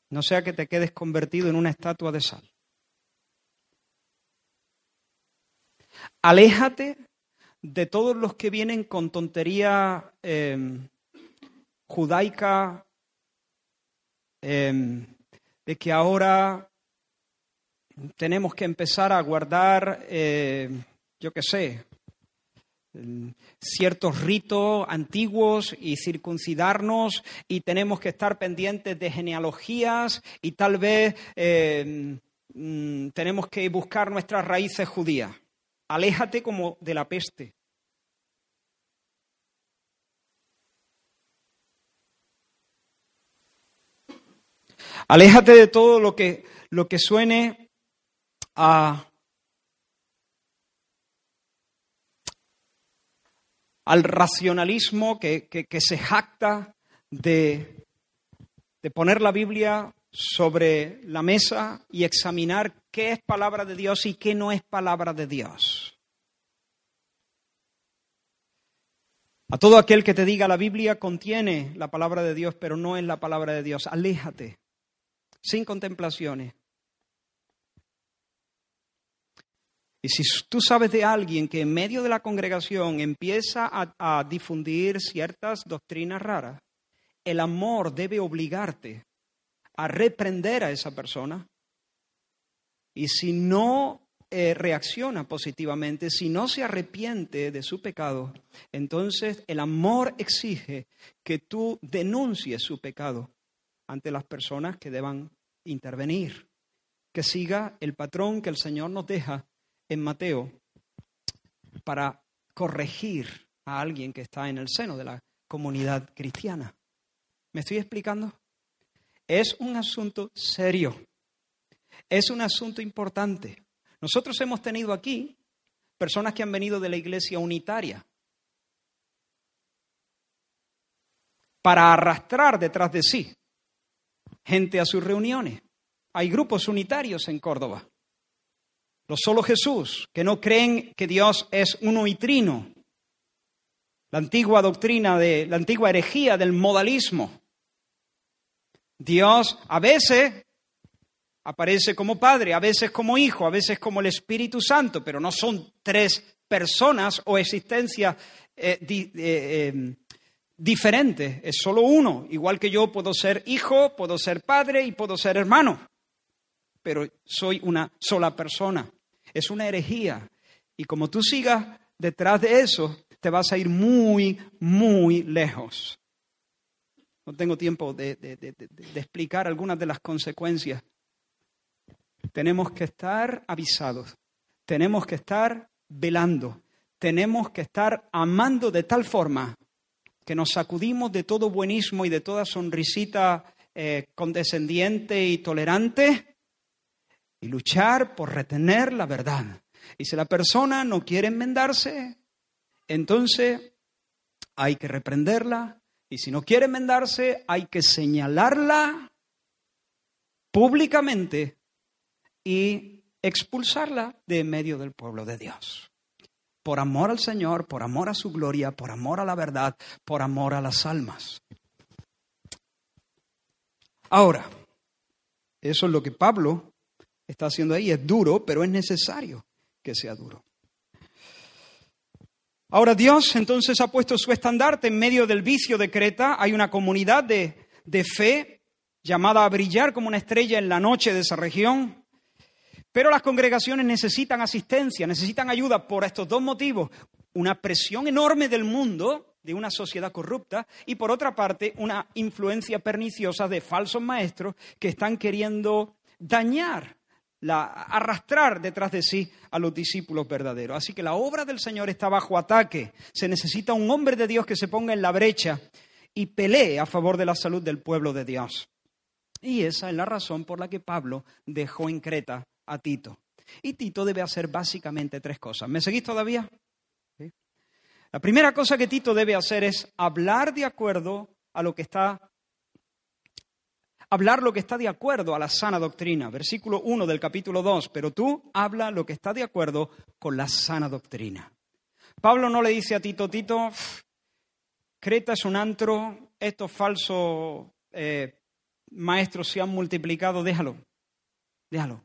No sea que te quedes convertido en una estatua de sal. Aléjate de todos los que vienen con tontería em, judaica, em, de que ahora tenemos que empezar a guardar, em, yo qué sé, ciertos ritos antiguos y circuncidarnos y tenemos que estar pendientes de genealogías y tal vez mm, tenemos que buscar nuestras raíces judías. Aléjate como de la peste. Aléjate de todo lo que, lo que suene a, al racionalismo que, que, se jacta de, de poner la Biblia sobre la mesa y examinar qué es palabra de Dios y qué no es palabra de Dios. A todo aquel que te diga la Biblia contiene la palabra de Dios, pero no es la palabra de Dios, aléjate, sin contemplaciones. Y si tú sabes de alguien que en medio de la congregación empieza a, a difundir ciertas doctrinas raras, el amor debe obligarte a reprender a esa persona. Y si no eh, reacciona positivamente, si no se arrepiente de su pecado, entonces el amor exige que tú denuncies su pecado ante las personas que deban intervenir, que siga el patrón que el Señor nos deja en Mateo para corregir a alguien que está en el seno de la comunidad cristiana. ¿Me estoy explicando? Es un asunto serio. Es un asunto importante. Nosotros hemos tenido aquí personas que han venido de la iglesia unitaria para arrastrar detrás de sí gente a sus reuniones. Hay grupos unitarios en Córdoba. Los solo Jesús, que no creen que Dios es uno y trino. La antigua doctrina de la antigua herejía del modalismo. Dios a veces aparece como Padre, a veces como Hijo, a veces como el Espíritu Santo, pero no son tres personas o existencias eh, eh, em, diferentes, es solo uno. Igual que yo puedo ser hijo, puedo ser padre y puedo ser hermano, pero soy una sola persona. Es una herejía. Y como tú sigas detrás de eso, te vas a ir muy, muy lejos. No tengo tiempo de, explicar algunas de las consecuencias. Tenemos que estar avisados, tenemos que estar velando, tenemos que estar amando de tal forma que nos sacudimos de todo buenismo y de toda sonrisita eh, condescendiente y tolerante y luchar por retener la verdad. Y si la persona no quiere enmendarse, entonces hay que reprenderla, y si no quiere enmendarse, hay que señalarla públicamente y expulsarla de medio del pueblo de Dios. Por amor al Señor, por amor a su gloria, por amor a la verdad, por amor a las almas. Ahora, eso es lo que Pablo está haciendo ahí. Es duro, pero es necesario que sea duro. Ahora Dios entonces ha puesto su estandarte en medio del vicio de Creta. Hay una comunidad de, fe llamada a brillar como una estrella en la noche de esa región. Pero las congregaciones necesitan asistencia, necesitan ayuda por estos dos motivos. Una presión enorme del mundo, de una sociedad corrupta, y por otra parte, una influencia perniciosa de falsos maestros que están queriendo dañar la, arrastrar detrás de sí a los discípulos verdaderos. Así que la obra del Señor está bajo ataque. Se necesita un hombre de Dios que se ponga en la brecha y pelee a favor de la salud del pueblo de Dios. Y esa es la razón por la que Pablo dejó en Creta a Tito. Y Tito debe hacer básicamente tres cosas. ¿Me seguís todavía? La primera cosa que Tito debe hacer es hablar de acuerdo a lo que está hablar lo que está de acuerdo a la sana doctrina. Versículo 1 del capítulo 2, pero tú habla lo que está de acuerdo con la sana doctrina. Pablo no le dice a Tito, Tito, Creta es un antro, estos falsos eh, maestros se han multiplicado, déjalo, déjalo,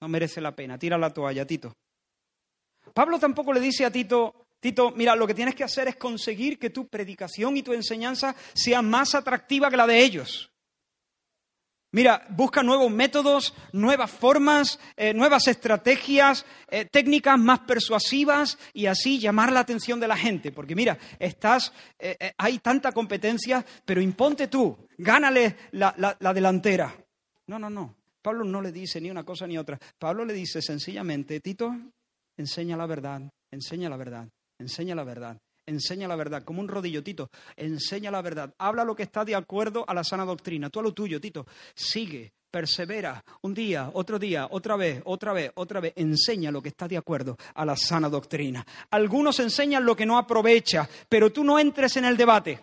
no merece la pena, tira la toalla, Tito. Pablo tampoco le dice a Tito, Tito, mira, lo que tienes que hacer es conseguir que tu predicación y tu enseñanza sea más atractiva que la de ellos. Mira, busca nuevos métodos, nuevas formas, eh, nuevas estrategias, eh, técnicas más persuasivas y así llamar la atención de la gente. Porque mira, estás, eh, hay tanta competencia, pero imponte tú, gánale la, la delantera. No, no, no. Pablo no le dice ni una cosa ni otra. Pablo le dice sencillamente, Tito, enseña la verdad, enseña la verdad, enseña la verdad enseña la verdad, como un rodillo, Tito, enseña la verdad, habla lo que está de acuerdo a la sana doctrina, tú a lo tuyo, Tito, sigue, persevera, un día, otro día, otra vez, otra vez, otra vez, enseña lo que está de acuerdo a la sana doctrina. Algunos enseñan lo que no aprovecha, pero tú no entres en el debate.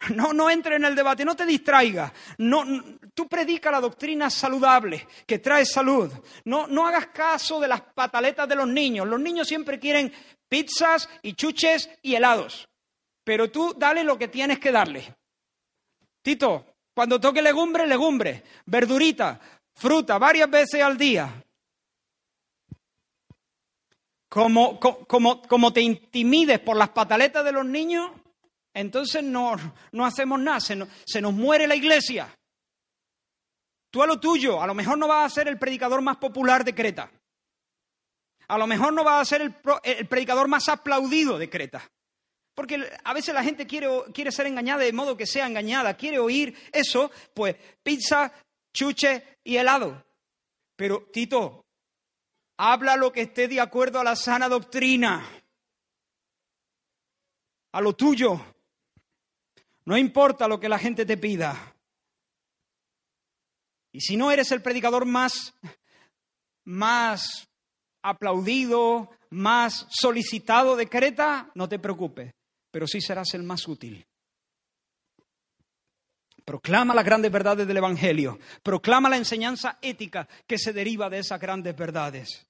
No, no entres en el debate, no te distraigas. No, tú predica la doctrina saludable, que trae salud. No, no hagas caso de las pataletas de los niños. Los niños siempre quieren pizzas y chuches y helados. Pero tú dale lo que tienes que darle. Tito, cuando toque legumbre, legumbre, verdurita, fruta, varias veces al día. Como, como, como te intimides por las pataletas de los niños, entonces no, no hacemos nada, se nos, se nos muere la iglesia. Tú a lo tuyo, a lo mejor no vas a ser el predicador más popular de Creta. A lo mejor no va a ser el, predicador más aplaudido de Creta. Porque a veces la gente quiere, quiere ser engañada de modo que sea engañada, quiere oír eso, pues pizza, chuche y helado. Pero Tito, Habla lo que esté de acuerdo a la sana doctrina, a lo tuyo. No importa lo que la gente te pida. Y si no eres el predicador más, más aplaudido, más solicitado de Creta, no te preocupes, pero sí serás el más útil. Proclama las grandes verdades del Evangelio. Proclama la enseñanza ética que se deriva de esas grandes verdades.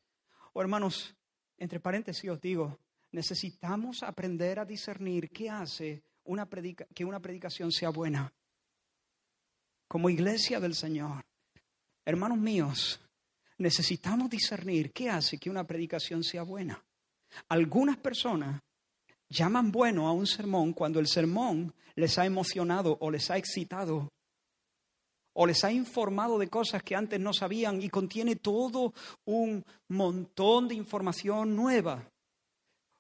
Oh, hermanos, entre paréntesis os digo, necesitamos aprender a discernir qué hace una que una predicación sea buena. Como iglesia del Señor, hermanos míos, necesitamos discernir qué hace que una predicación sea buena. Algunas personas llaman bueno a un sermón cuando el sermón les ha emocionado o les ha excitado o les ha informado de cosas que antes no sabían y contiene todo un montón de información nueva.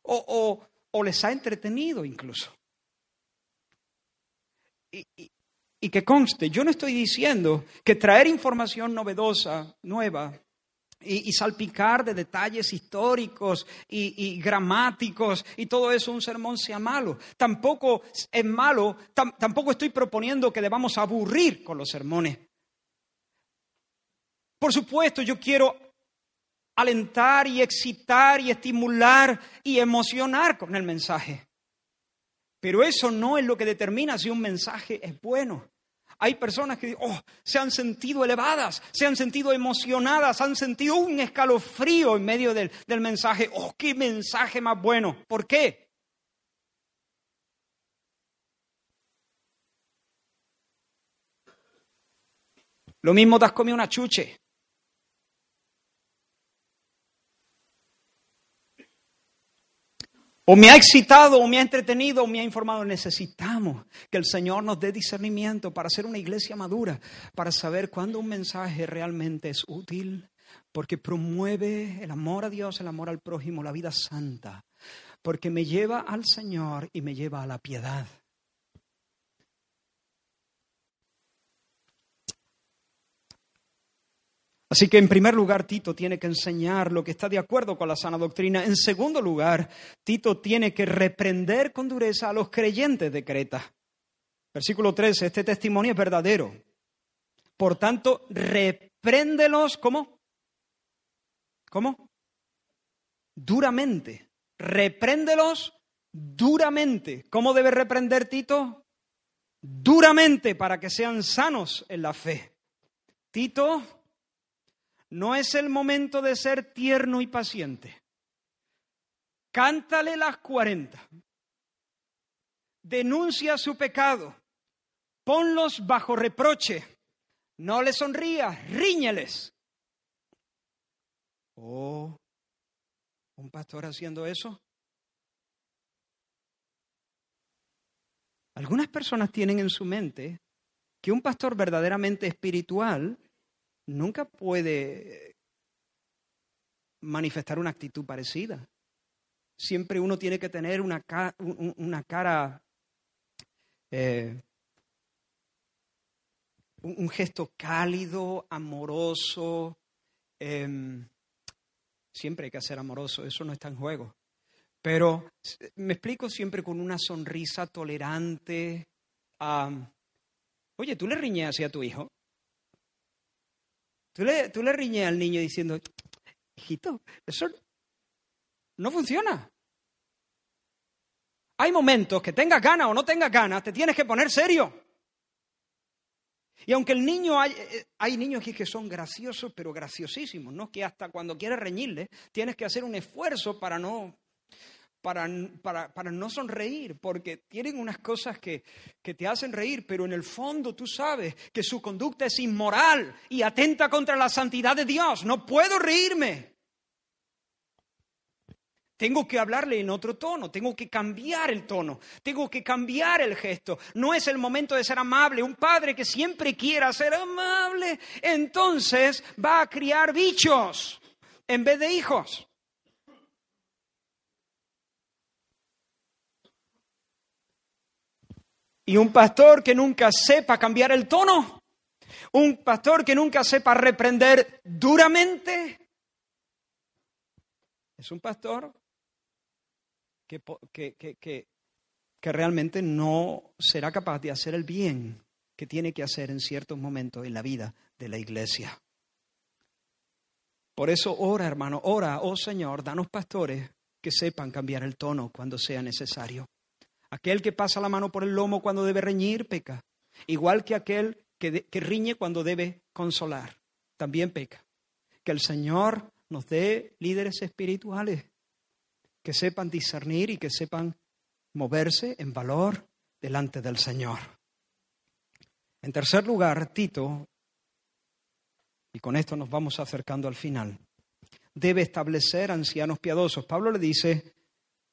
O, les ha entretenido incluso. Y, que conste, yo no estoy diciendo que traer información novedosa, nueva, y, salpicar de detalles históricos y, gramáticos y todo eso un sermón sea malo. Tampoco es malo, tampoco estoy proponiendo que debamos aburrir con los sermones. Por supuesto, yo quiero alentar y excitar y estimular y emocionar con el mensaje. Pero eso no es lo que determina si un mensaje es bueno. Hay personas que oh, se han sentido elevadas, se han sentido emocionadas, han sentido un escalofrío en medio del, del mensaje. ¡Oh, qué mensaje más bueno! ¿Por qué? Lo mismo te has comido una chuche. O me ha excitado, o me ha entretenido, o me ha informado. Necesitamos que el Señor nos dé discernimiento para ser una iglesia madura, para saber cuándo un mensaje realmente es útil, porque promueve el amor a Dios, el amor al prójimo, la vida santa, porque me lleva al Señor y me lleva a la piedad. Así que en primer lugar Tito tiene que enseñar lo que está de acuerdo con la sana doctrina. En segundo lugar, Tito tiene que reprender con dureza a los creyentes de Creta. Versículo 13, este testimonio es verdadero. Por tanto, repréndelos, ¿cómo? ¿Cómo? Duramente. Repréndelos duramente. ¿Cómo debe reprender Tito? Duramente para que sean sanos en la fe. Tito no es el momento de ser tierno y paciente. Cántale las cuarenta. Denuncia su pecado. Ponlos bajo reproche. No les sonrías, ríñeles. Oh, un pastor haciendo eso. Algunas personas tienen en su mente que un pastor verdaderamente espiritual nunca puede manifestar una actitud parecida. Siempre uno tiene que tener una, una cara, eh, un, gesto cálido, amoroso. Em, siempre hay que ser amoroso, eso no está en juego. Pero me explico siempre con una sonrisa tolerante. Oye, ¿tú le riñes a tu hijo? Tú le, tú riñes al niño diciendo, hijito, eso no funciona. Hay momentos que tengas ganas o no tengas ganas, te tienes que poner serio. Y aunque el niño, hay, eh, hay niños que son graciosos, pero graciosísimos, ¿no? Que hasta cuando quieres reñirle, tienes que hacer un esfuerzo para no para, para, no sonreír, porque tienen unas cosas que, que te hacen reír, pero en el fondo tú sabes que su conducta es inmoral y atenta contra la santidad de Dios. No puedo reírme. Tengo que hablarle en otro tono, tengo que cambiar el tono, tengo que cambiar el gesto. No es el momento de ser amable. Un padre que siempre quiera ser amable, entonces va a criar bichos en vez de hijos. Y un pastor que nunca sepa cambiar el tono, un pastor que nunca sepa reprender duramente, Es un pastor que, que, que realmente no será capaz de hacer el bien que tiene que hacer en ciertos momentos en la vida de la iglesia. Por eso ora, hermano, ora, oh Señor, danos pastores que sepan cambiar el tono cuando sea necesario. Aquel que pasa la mano por el lomo cuando debe reñir, peca. Igual que aquel que, que riñe cuando debe consolar, también peca. Que el Señor nos dé líderes espirituales que sepan discernir y que sepan moverse en valor delante del Señor. En tercer lugar, Tito, y con esto nos vamos acercando al final, debe establecer ancianos piadosos. Pablo le dice,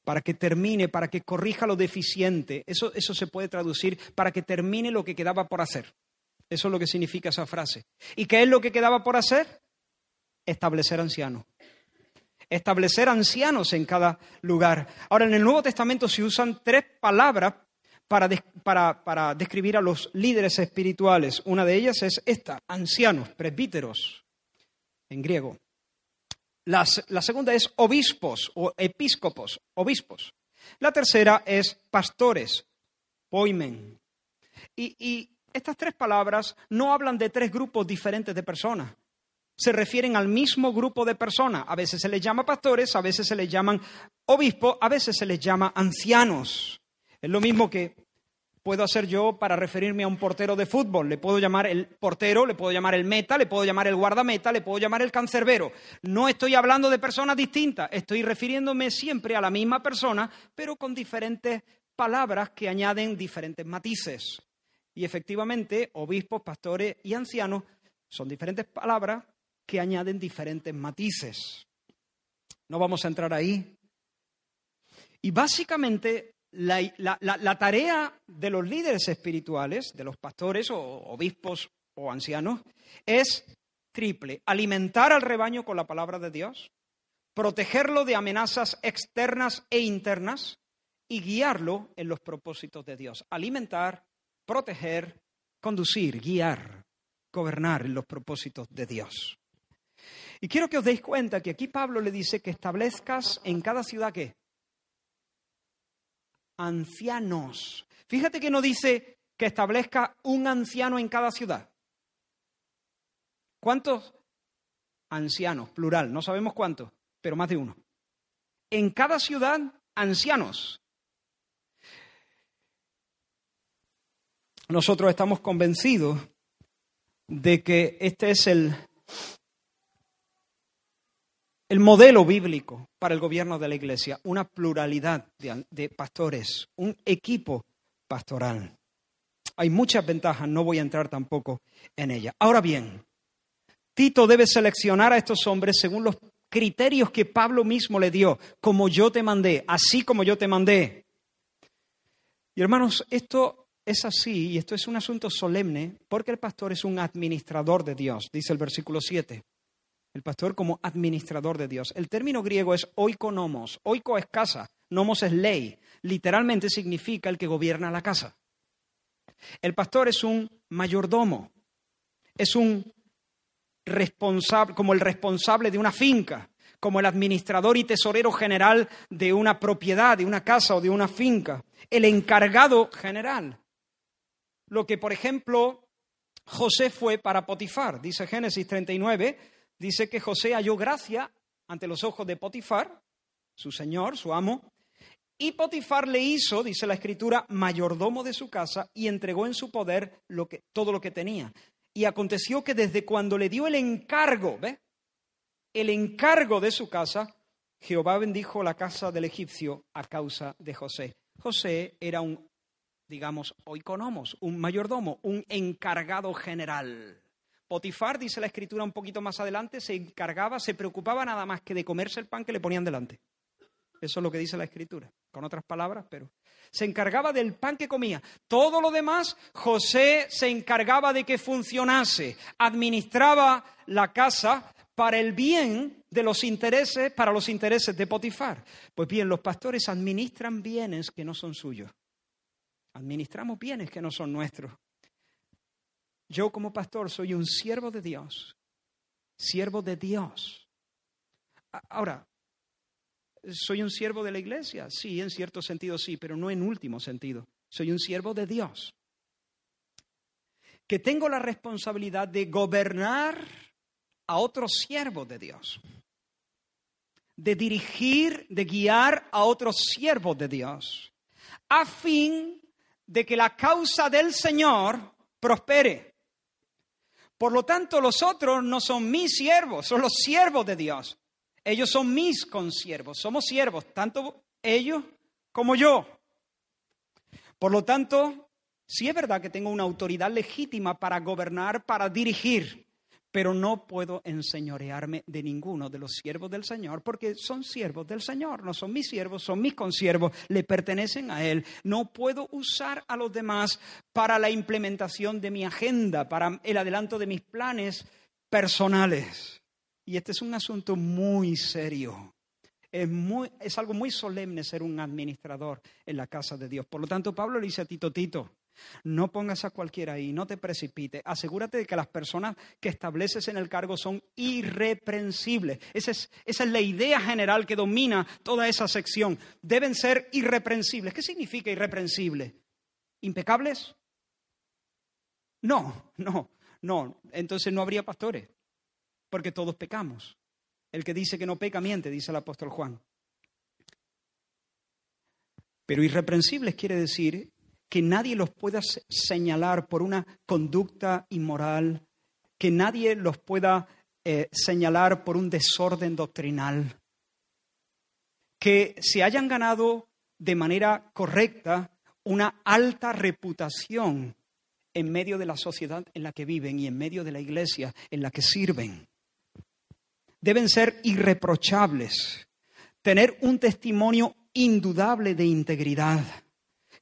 para que termine, para que corrija lo deficiente. Eso, eso se puede traducir, para que termine lo que quedaba por hacer. Eso es lo que significa esa frase. ¿Y qué es lo que quedaba por hacer? Establecer ancianos. Establecer ancianos en cada lugar. Ahora, en el Nuevo Testamento se usan tres palabras para, para, describir a los líderes espirituales. Una de ellas es esta, ancianos, presbíteros, en griego. La, segunda es obispos o episcopos, obispos. La tercera es pastores, poimen. Y, y estas tres palabras no hablan de tres grupos diferentes de personas. Se refieren al mismo grupo de personas. A veces se les llama pastores, a veces se les llaman obispos, a veces se les llama ancianos. Es lo mismo que puedo hacer yo para referirme a un portero de fútbol. Le puedo llamar el portero, le puedo llamar el meta, le puedo llamar el guardameta, le puedo llamar el cancerbero. No estoy hablando de personas distintas, estoy refiriéndome siempre a la misma persona, pero con diferentes palabras que añaden diferentes matices. Y efectivamente, obispos, pastores y ancianos son diferentes palabras que añaden diferentes matices. No vamos a entrar ahí. Y básicamente la, tarea de los líderes espirituales, de los pastores o obispos o ancianos, es triple. Alimentar al rebaño con la palabra de Dios, protegerlo de amenazas externas e internas y guiarlo en los propósitos de Dios. Alimentar, proteger, conducir, guiar, gobernar en los propósitos de Dios. Y quiero que os deis cuenta que aquí Pablo le dice que establezcas en cada ciudad que ancianos. Fíjate que no dice que establezca un anciano en cada ciudad. ¿Cuántos ancianos? Plural, no sabemos cuántos, pero más de uno. En cada ciudad, ancianos. Nosotros estamos convencidos de que este es el el modelo bíblico para el gobierno de la Iglesia, una pluralidad de, pastores, un equipo pastoral. Hay muchas ventajas, no voy a entrar tampoco en ellas. Ahora bien, Tito debe seleccionar a estos hombres según los criterios que Pablo mismo le dio, como yo te mandé, así como yo te mandé. Y hermanos, esto es así y esto es un asunto solemne porque el pastor es un administrador de Dios, dice el versículo 7 el pastor como administrador de Dios. El término griego es oikonomos. Oiko es casa, nomos es ley. Literalmente significa el que gobierna la casa. El pastor es un mayordomo, es un responsable, como el responsable de una finca, como el administrador y tesorero general de una propiedad, de una casa o de una finca, el encargado general. Lo que, por ejemplo, José fue para Potifar, dice Génesis 39, dice que José halló gracia ante los ojos de Potifar, su señor, su amo, y Potifar le hizo, dice la escritura, mayordomo de su casa y entregó en su poder todo lo que tenía. Y aconteció que desde cuando le dio el encargo, ¿ve? El encargo de su casa, Jehová bendijo la casa del egipcio a causa de José. José era un, digamos, oikonomos, un mayordomo, un encargado general. Potifar, dice la escritura un poquito más adelante, se encargaba, se preocupaba nada más que de comerse el pan que le ponían delante. Eso es lo que dice la escritura, con otras palabras, pero se encargaba del pan que comía. Todo lo demás, José se encargaba de que funcionase, administraba la casa para el bien de los intereses, para los intereses de Potifar. Pues bien, los pastores administran bienes que no son suyos. Administramos bienes que no son nuestros. Yo como pastor soy un siervo de Dios, siervo de Dios. Ahora, soy un siervo de la iglesia. Sí, en cierto sentido sí, pero no en último sentido. Soy un siervo de Dios. Que tengo la responsabilidad de gobernar a otros siervos de Dios. De dirigir, de guiar a otros siervos de Dios. A fin de que la causa del Señor prospere. Por lo tanto, los otros no son mis siervos, son los siervos de Dios. Ellos son mis consiervos, somos siervos, tanto ellos como yo. Por lo tanto, sí es verdad que tengo una autoridad legítima para gobernar, para dirigir, pero no puedo enseñorearme de ninguno de los siervos del Señor, porque son siervos del Señor, no son mis siervos, son mis consiervos, le pertenecen a Él. No puedo usar a los demás para la implementación de mi agenda, para el adelanto de mis planes personales. Y este es un asunto muy serio. Es, muy, es algo muy solemne ser un administrador en la casa de Dios. Por lo tanto, Pablo le dice a Tito, Tito, no pongas a cualquiera ahí, no te precipites. Asegúrate de que las personas que estableces en el cargo son irreprensibles. Esa es, la idea general que domina toda esa sección. Deben ser irreprensibles. ¿Qué significa irreprensible? ¿Impecables? No, no, no. Entonces no habría pastores, porque todos pecamos. El que dice que no peca miente, dice el apóstol Juan. Pero irreprensibles quiere decir que nadie los pueda señalar por una conducta inmoral, que nadie los pueda eh, señalar por un desorden doctrinal, que se hayan ganado de manera correcta una alta reputación en medio de la sociedad en la que viven y en medio de la iglesia en la que sirven. Deben ser irreprochables, tener un testimonio indudable de integridad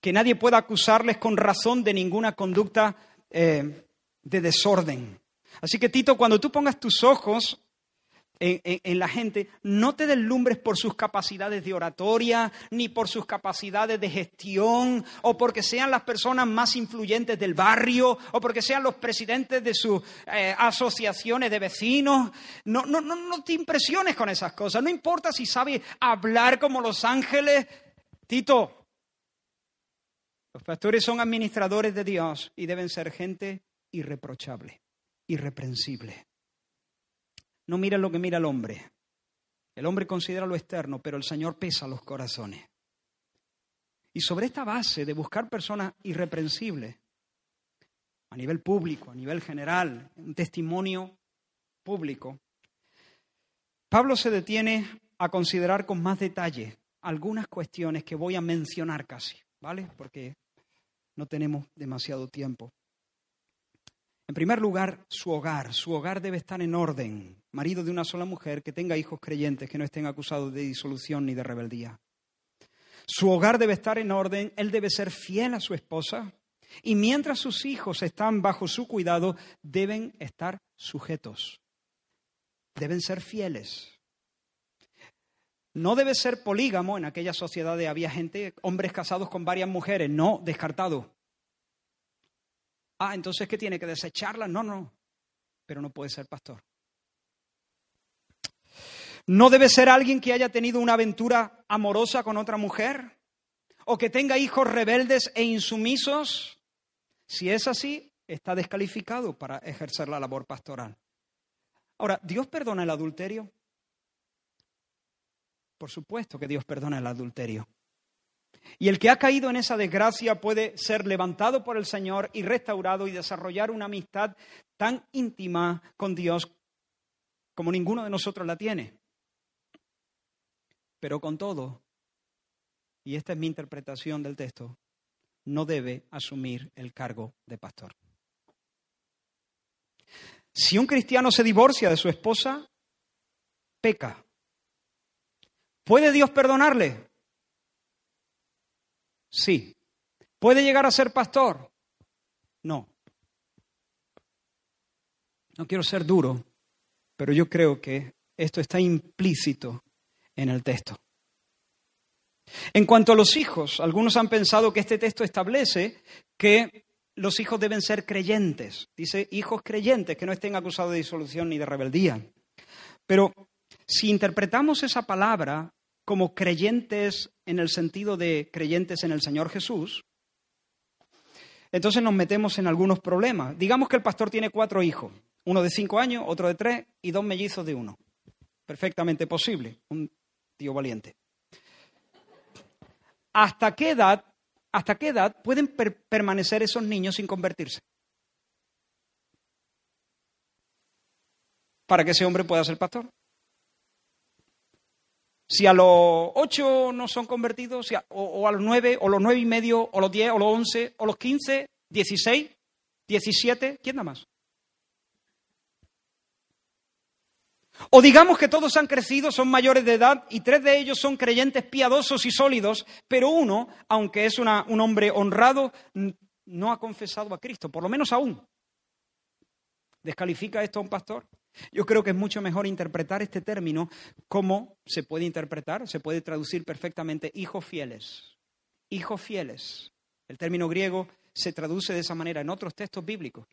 que nadie pueda acusarles con razón de ninguna conducta eh, de desorden. Así que Tito, cuando tú pongas tus ojos en, la gente, no te deslumbres por sus capacidades de oratoria, ni por sus capacidades de gestión, o porque sean las personas más influyentes del barrio, o porque sean los presidentes de sus eh, asociaciones de vecinos. No, no, no, no te impresiones con esas cosas. No importa si sabe hablar como los ángeles. Tito, los pastores son administradores de Dios y deben ser gente irreprochable, irreprensible. No mira lo que mira el hombre. El hombre considera lo externo, pero el Señor pesa los corazones. Y sobre esta base de buscar personas irreprensibles, a nivel público, a nivel general, un testimonio público, Pablo se detiene a considerar con más detalle algunas cuestiones que voy a mencionar casi, ¿vale? Porque no tenemos demasiado tiempo. En primer lugar, su hogar. Su hogar debe estar en orden. Marido de una sola mujer que tenga hijos creyentes que no estén acusados de disolución ni de rebeldía. Su hogar debe estar en orden. Él debe ser fiel a su esposa. Y mientras sus hijos están bajo su cuidado, deben estar sujetos. Deben ser fieles. No debe ser polígamo, en aquella sociedad había gente, hombres casados con varias mujeres, no, descartado. Ah, entonces ¿qué tiene que desecharla? No, no, pero no puede ser pastor. No debe ser alguien que haya tenido una aventura amorosa con otra mujer o que tenga hijos rebeldes e insumisos. Si es así, está descalificado para ejercer la labor pastoral. Ahora, ¿Dios perdona el adulterio? Por supuesto que Dios perdona el adulterio. Y el que ha caído en esa desgracia puede ser levantado por el Señor y restaurado y desarrollar una amistad tan íntima con Dios como ninguno de nosotros la tiene. Pero con todo, y esta es mi interpretación del texto, no debe asumir el cargo de pastor. Si un cristiano se divorcia de su esposa, peca. ¿Puede Dios perdonarle? Sí. ¿Puede llegar a ser pastor? No. No quiero ser duro, pero yo creo que esto está implícito en el texto. En cuanto a los hijos, algunos han pensado que este texto establece que los hijos deben ser creyentes. Dice hijos creyentes que no estén acusados de disolución ni de rebeldía. Pero si interpretamos esa palabra como creyentes en el sentido de creyentes en el Señor Jesús, entonces nos metemos en algunos problemas. Digamos que el pastor tiene cuatro hijos, uno de cinco años, otro de tres y dos mellizos de uno. Perfectamente posible, un tío valiente. ¿Hasta qué edad, hasta qué edad pueden permanecer esos niños sin convertirse? Para que ese hombre pueda ser pastor. Si a los ocho no son convertidos, o, a los nueve, o los nueve y medio, o los diez, o los once, o los quince, dieciséis, diecisiete, ¿quién da más? O digamos que todos han crecido, son mayores de edad y tres de ellos son creyentes piadosos y sólidos, pero uno, aunque es un hombre honrado, no ha confesado a Cristo, por lo menos aún. ¿Descalifica esto a un pastor? Yo creo que es mucho mejor interpretar este término como se puede interpretar, se puede traducir perfectamente hijos fieles. Hijos fieles. El término griego se traduce de esa manera en otros textos bíblicos.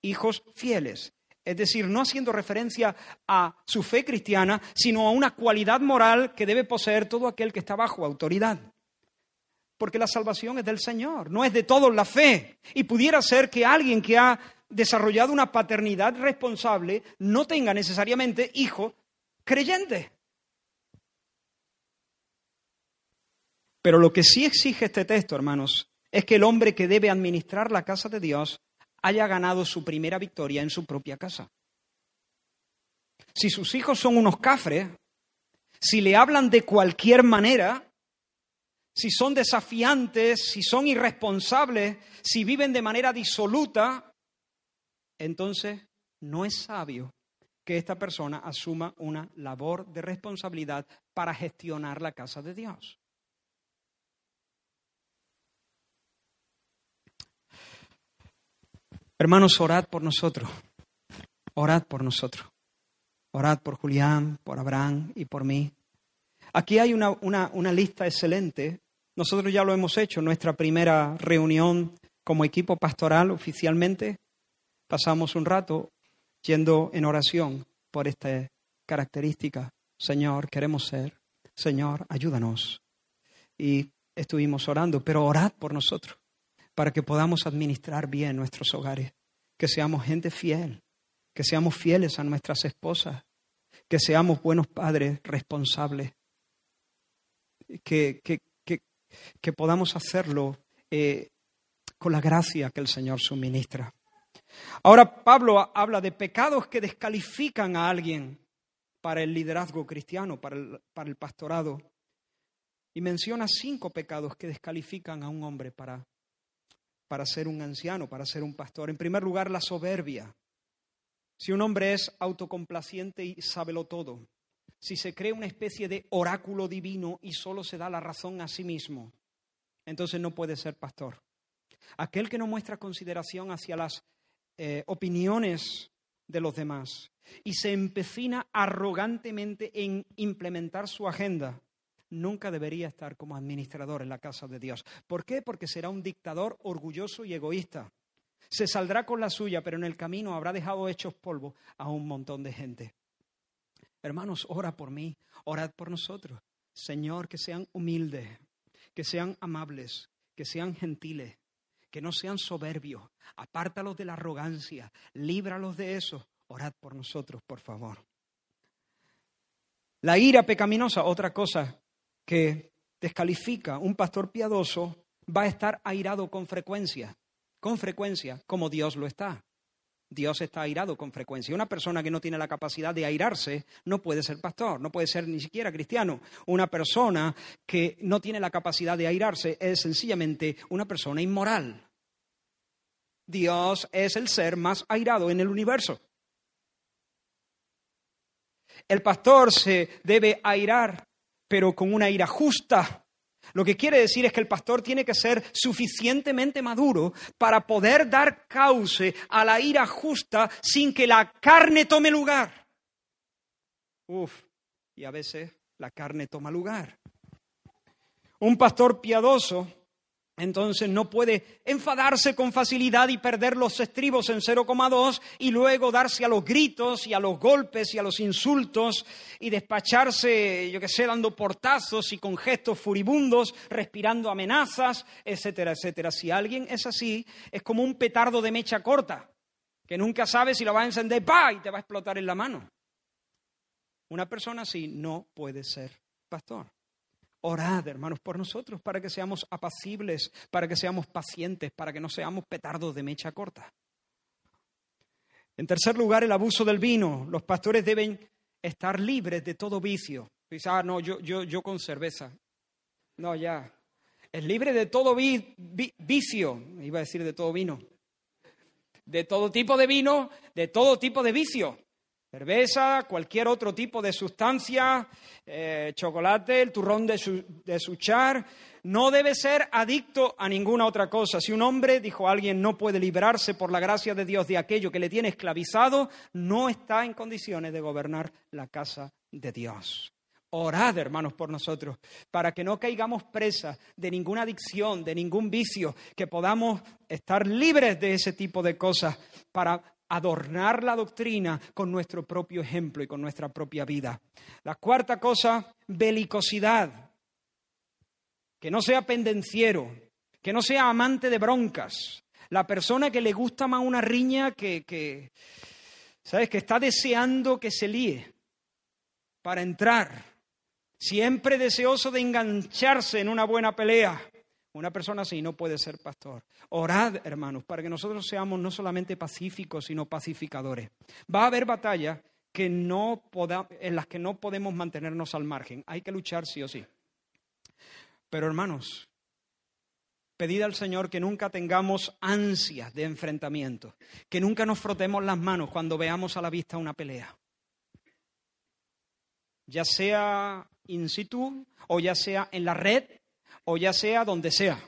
Hijos fieles. Es decir, no haciendo referencia a su fe cristiana, sino a una cualidad moral que debe poseer todo aquel que está bajo autoridad. Porque la salvación es del Señor, no es de todos la fe. Y pudiera ser que alguien que ha desarrollado una paternidad responsable no tenga necesariamente hijo creyente. Pero lo que sí exige este texto, hermanos, es que el hombre que debe administrar la casa de Dios haya ganado su primera victoria en su propia casa. Si sus hijos son unos cafres, si le hablan de cualquier manera, si son desafiantes, si son irresponsables, si viven de manera disoluta, entonces no es sabio que esta persona asuma una labor de responsabilidad para gestionar la casa de Dios. Hermanos, orad por nosotros. Orad por nosotros. Orad por Julián, por Abraham y por mí. Aquí hay una, una, lista excelente. Nosotros ya lo hemos hecho, nuestra primera reunión como equipo pastoral oficialmente pasamos un rato yendo en oración por esta característica. Señor, queremos ser. Señor, ayúdanos. Y estuvimos orando, pero orad por nosotros, para que podamos administrar bien nuestros hogares, que seamos gente fiel, que seamos fieles a nuestras esposas, que seamos buenos padres responsables, que, que, podamos hacerlo eh, con la gracia que el Señor suministra. Ahora Pablo habla de pecados que descalifican a alguien para el liderazgo cristiano, para el, pastorado. Y menciona cinco pecados que descalifican a un hombre para, para ser un anciano, para ser un pastor. En primer lugar, la soberbia. Si un hombre es autocomplaciente y sábelo todo, si se cree una especie de oráculo divino y solo se da la razón a sí mismo, entonces no puede ser pastor. Aquel que no muestra consideración hacia las eh, opiniones de los demás y se empecina arrogantemente en implementar su agenda, nunca debería estar como administrador en la casa de Dios. ¿Por qué? Porque será un dictador orgulloso y egoísta. Se saldrá con la suya, pero en el camino habrá dejado hechos polvo a un montón de gente. Hermanos, ora por mí, orad por nosotros. Señor, que sean humildes, que sean amables, que sean gentiles, que no sean soberbios, apártalos de la arrogancia, líbralos de eso. Orad por nosotros, por favor. La ira pecaminosa, otra cosa que descalifica, un pastor piadoso va a estar airado con frecuencia, con frecuencia, como Dios lo está. Dios está airado con frecuencia. Una persona que no tiene la capacidad de airarse no puede ser pastor, no puede ser ni siquiera cristiano. Una persona que no tiene la capacidad de airarse es sencillamente una persona inmoral. Dios es el ser más airado en el universo. El pastor se debe airar, pero con una ira justa, lo que quiere decir es que el pastor tiene que ser suficientemente maduro para poder dar cauce a la ira justa sin que la carne tome lugar. Uf, y a veces la carne toma lugar. Un pastor piadoso entonces no puede enfadarse con facilidad y perder los estribos en 0,2 y luego darse a los gritos y a los golpes y a los insultos y despacharse, yo que sé, dando portazos y con gestos furibundos, respirando amenazas, etcétera, etcétera. Si alguien es así, es como un petardo de mecha corta, que nunca sabe si lo va a encender, ¡pa! y te va a explotar en la mano. Una persona así no puede ser pastor. Orad, hermanos, por nosotros, para que seamos apacibles, para que seamos pacientes, para que no seamos petardos de mecha corta. En tercer lugar, el abuso del vino. Los pastores deben estar libres de todo vicio. Dice, ah, no, yo, yo, yo con cerveza. No, ya. Es libre de todo vicio. Iba a decir de todo vino. De todo tipo de vino, de todo tipo de vicio cerveza, cualquier otro tipo de sustancia, eh, chocolate, el turrón de, su, de no debe ser adicto a ninguna otra cosa. Si un hombre, dijo alguien, no puede liberarse por la gracia de Dios de aquello que le tiene esclavizado, no está en condiciones de gobernar la casa de Dios. Orad, hermanos, por nosotros, para que no caigamos presa de ninguna adicción, de ningún vicio, que podamos estar libres de ese tipo de cosas, para adornar la doctrina con nuestro propio ejemplo y con nuestra propia vida. La cuarta cosa, belicosidad. Que no sea pendenciero, que no sea amante de broncas. La persona que le gusta más una riña que, que ¿sabes? Que está deseando que se líe para entrar. Siempre deseoso de engancharse en una buena pelea. Una persona así no puede ser pastor. Orad, hermanos, para que nosotros seamos no solamente pacíficos, sino pacificadores. Va a haber batallas que no en las que no podemos mantenernos al margen. Hay que luchar sí o sí. Pero, hermanos, pedid al Señor que nunca tengamos ansias de enfrentamiento, que nunca nos frotemos las manos cuando veamos a la vista una pelea. Ya sea in situ o ya sea en la red o ya sea donde sea,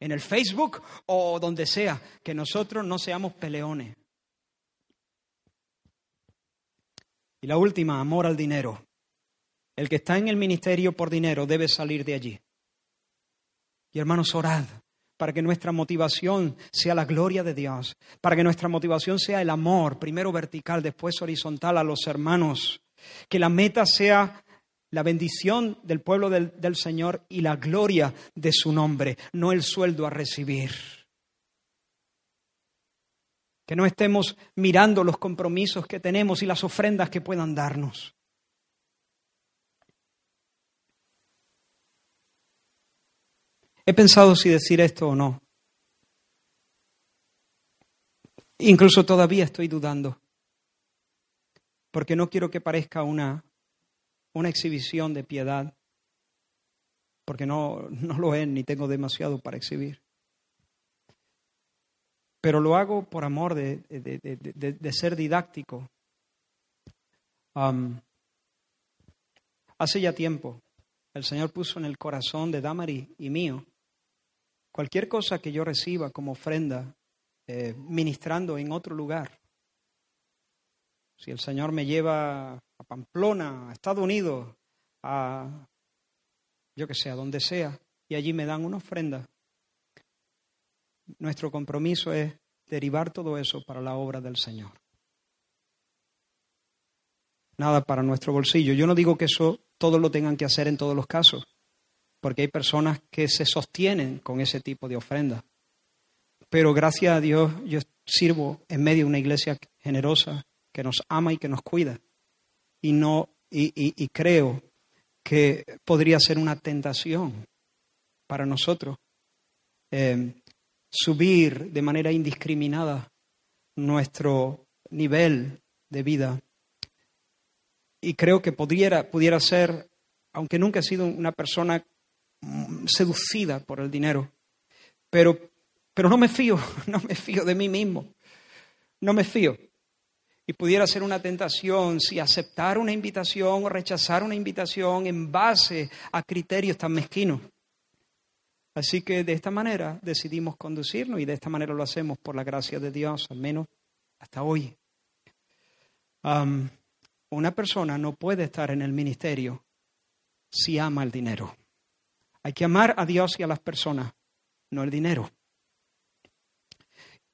en el Facebook o donde sea, que nosotros no seamos peleones. Y la última, amor al dinero. El que está en el ministerio por dinero debe salir de allí. Y hermanos, orad para que nuestra motivación sea la gloria de Dios, para que nuestra motivación sea el amor, primero vertical, después horizontal a los hermanos, que la meta sea la bendición del pueblo del, Señor y la gloria de su nombre, no el sueldo a recibir. Que no estemos mirando los compromisos que tenemos y las ofrendas que puedan darnos. He pensado si decir esto o no. Incluso todavía estoy dudando, porque no quiero que parezca una una exhibición de piedad, porque no, no lo es ni tengo demasiado para exhibir. Pero lo hago por amor de, de, ser didáctico. hace ya tiempo, el Señor puso en el corazón de Damari y mío cualquier cosa que yo reciba como ofrenda eh, ministrando en otro lugar. Si el Señor me lleva a Pamplona, a Estados Unidos, a yo que sé, a donde sea, y allí me dan una ofrenda. Nuestro compromiso es derivar todo eso para la obra del Señor. Nada para nuestro bolsillo. Yo no digo que eso todos lo tengan que hacer en todos los casos, porque hay personas que se sostienen con ese tipo de ofrenda. Pero gracias a Dios yo sirvo en medio de una iglesia generosa que nos ama y que nos cuida y, no, y, creo que podría ser una tentación para nosotros eh, subir de manera indiscriminada nuestro nivel de vida. Y creo que pudiera, pudiera ser, aunque nunca he sido una persona seducida por el dinero, pero, pero no me fío, no me fío de mí mismo, no me fío. Y pudiera ser una tentación si aceptar una invitación o rechazar una invitación en base a criterios tan mezquinos. Así que de esta manera decidimos conducirnos y de esta manera lo hacemos por la gracia de Dios, al menos hasta hoy. una persona no puede estar en el ministerio si ama el dinero. Hay que amar a Dios y a las personas, no el dinero.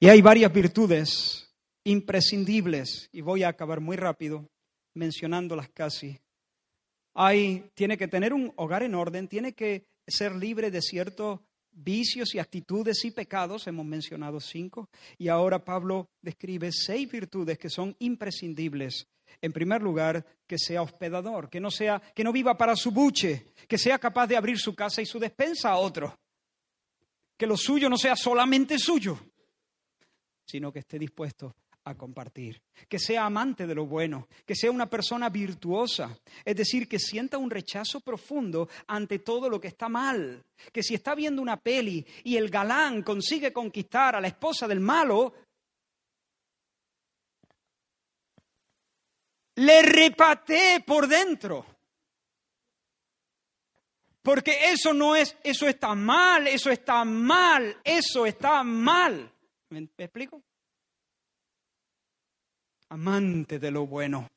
Y hay varias virtudes imprescindibles, y voy a acabar muy rápido mencionándolas casi. Hay, tiene que tener un hogar en orden, tiene que ser libre de ciertos vicios y actitudes y pecados, hemos mencionado cinco, y ahora Pablo describe seis virtudes que son imprescindibles. En primer lugar, que sea hospedador, que no sea, que no viva para su buche, que sea capaz de abrir su casa y su despensa a otro, que lo suyo no sea solamente suyo, sino que esté dispuesto a compartir, que sea amante de lo bueno, que sea una persona virtuosa, es decir, que sienta un rechazo profundo ante todo lo que está mal, que si está viendo una peli y el galán consigue conquistar a la esposa del malo, le repate por dentro. Porque eso no es, eso está mal, eso está mal, eso está mal. ¿Me explico? Amante de lo bueno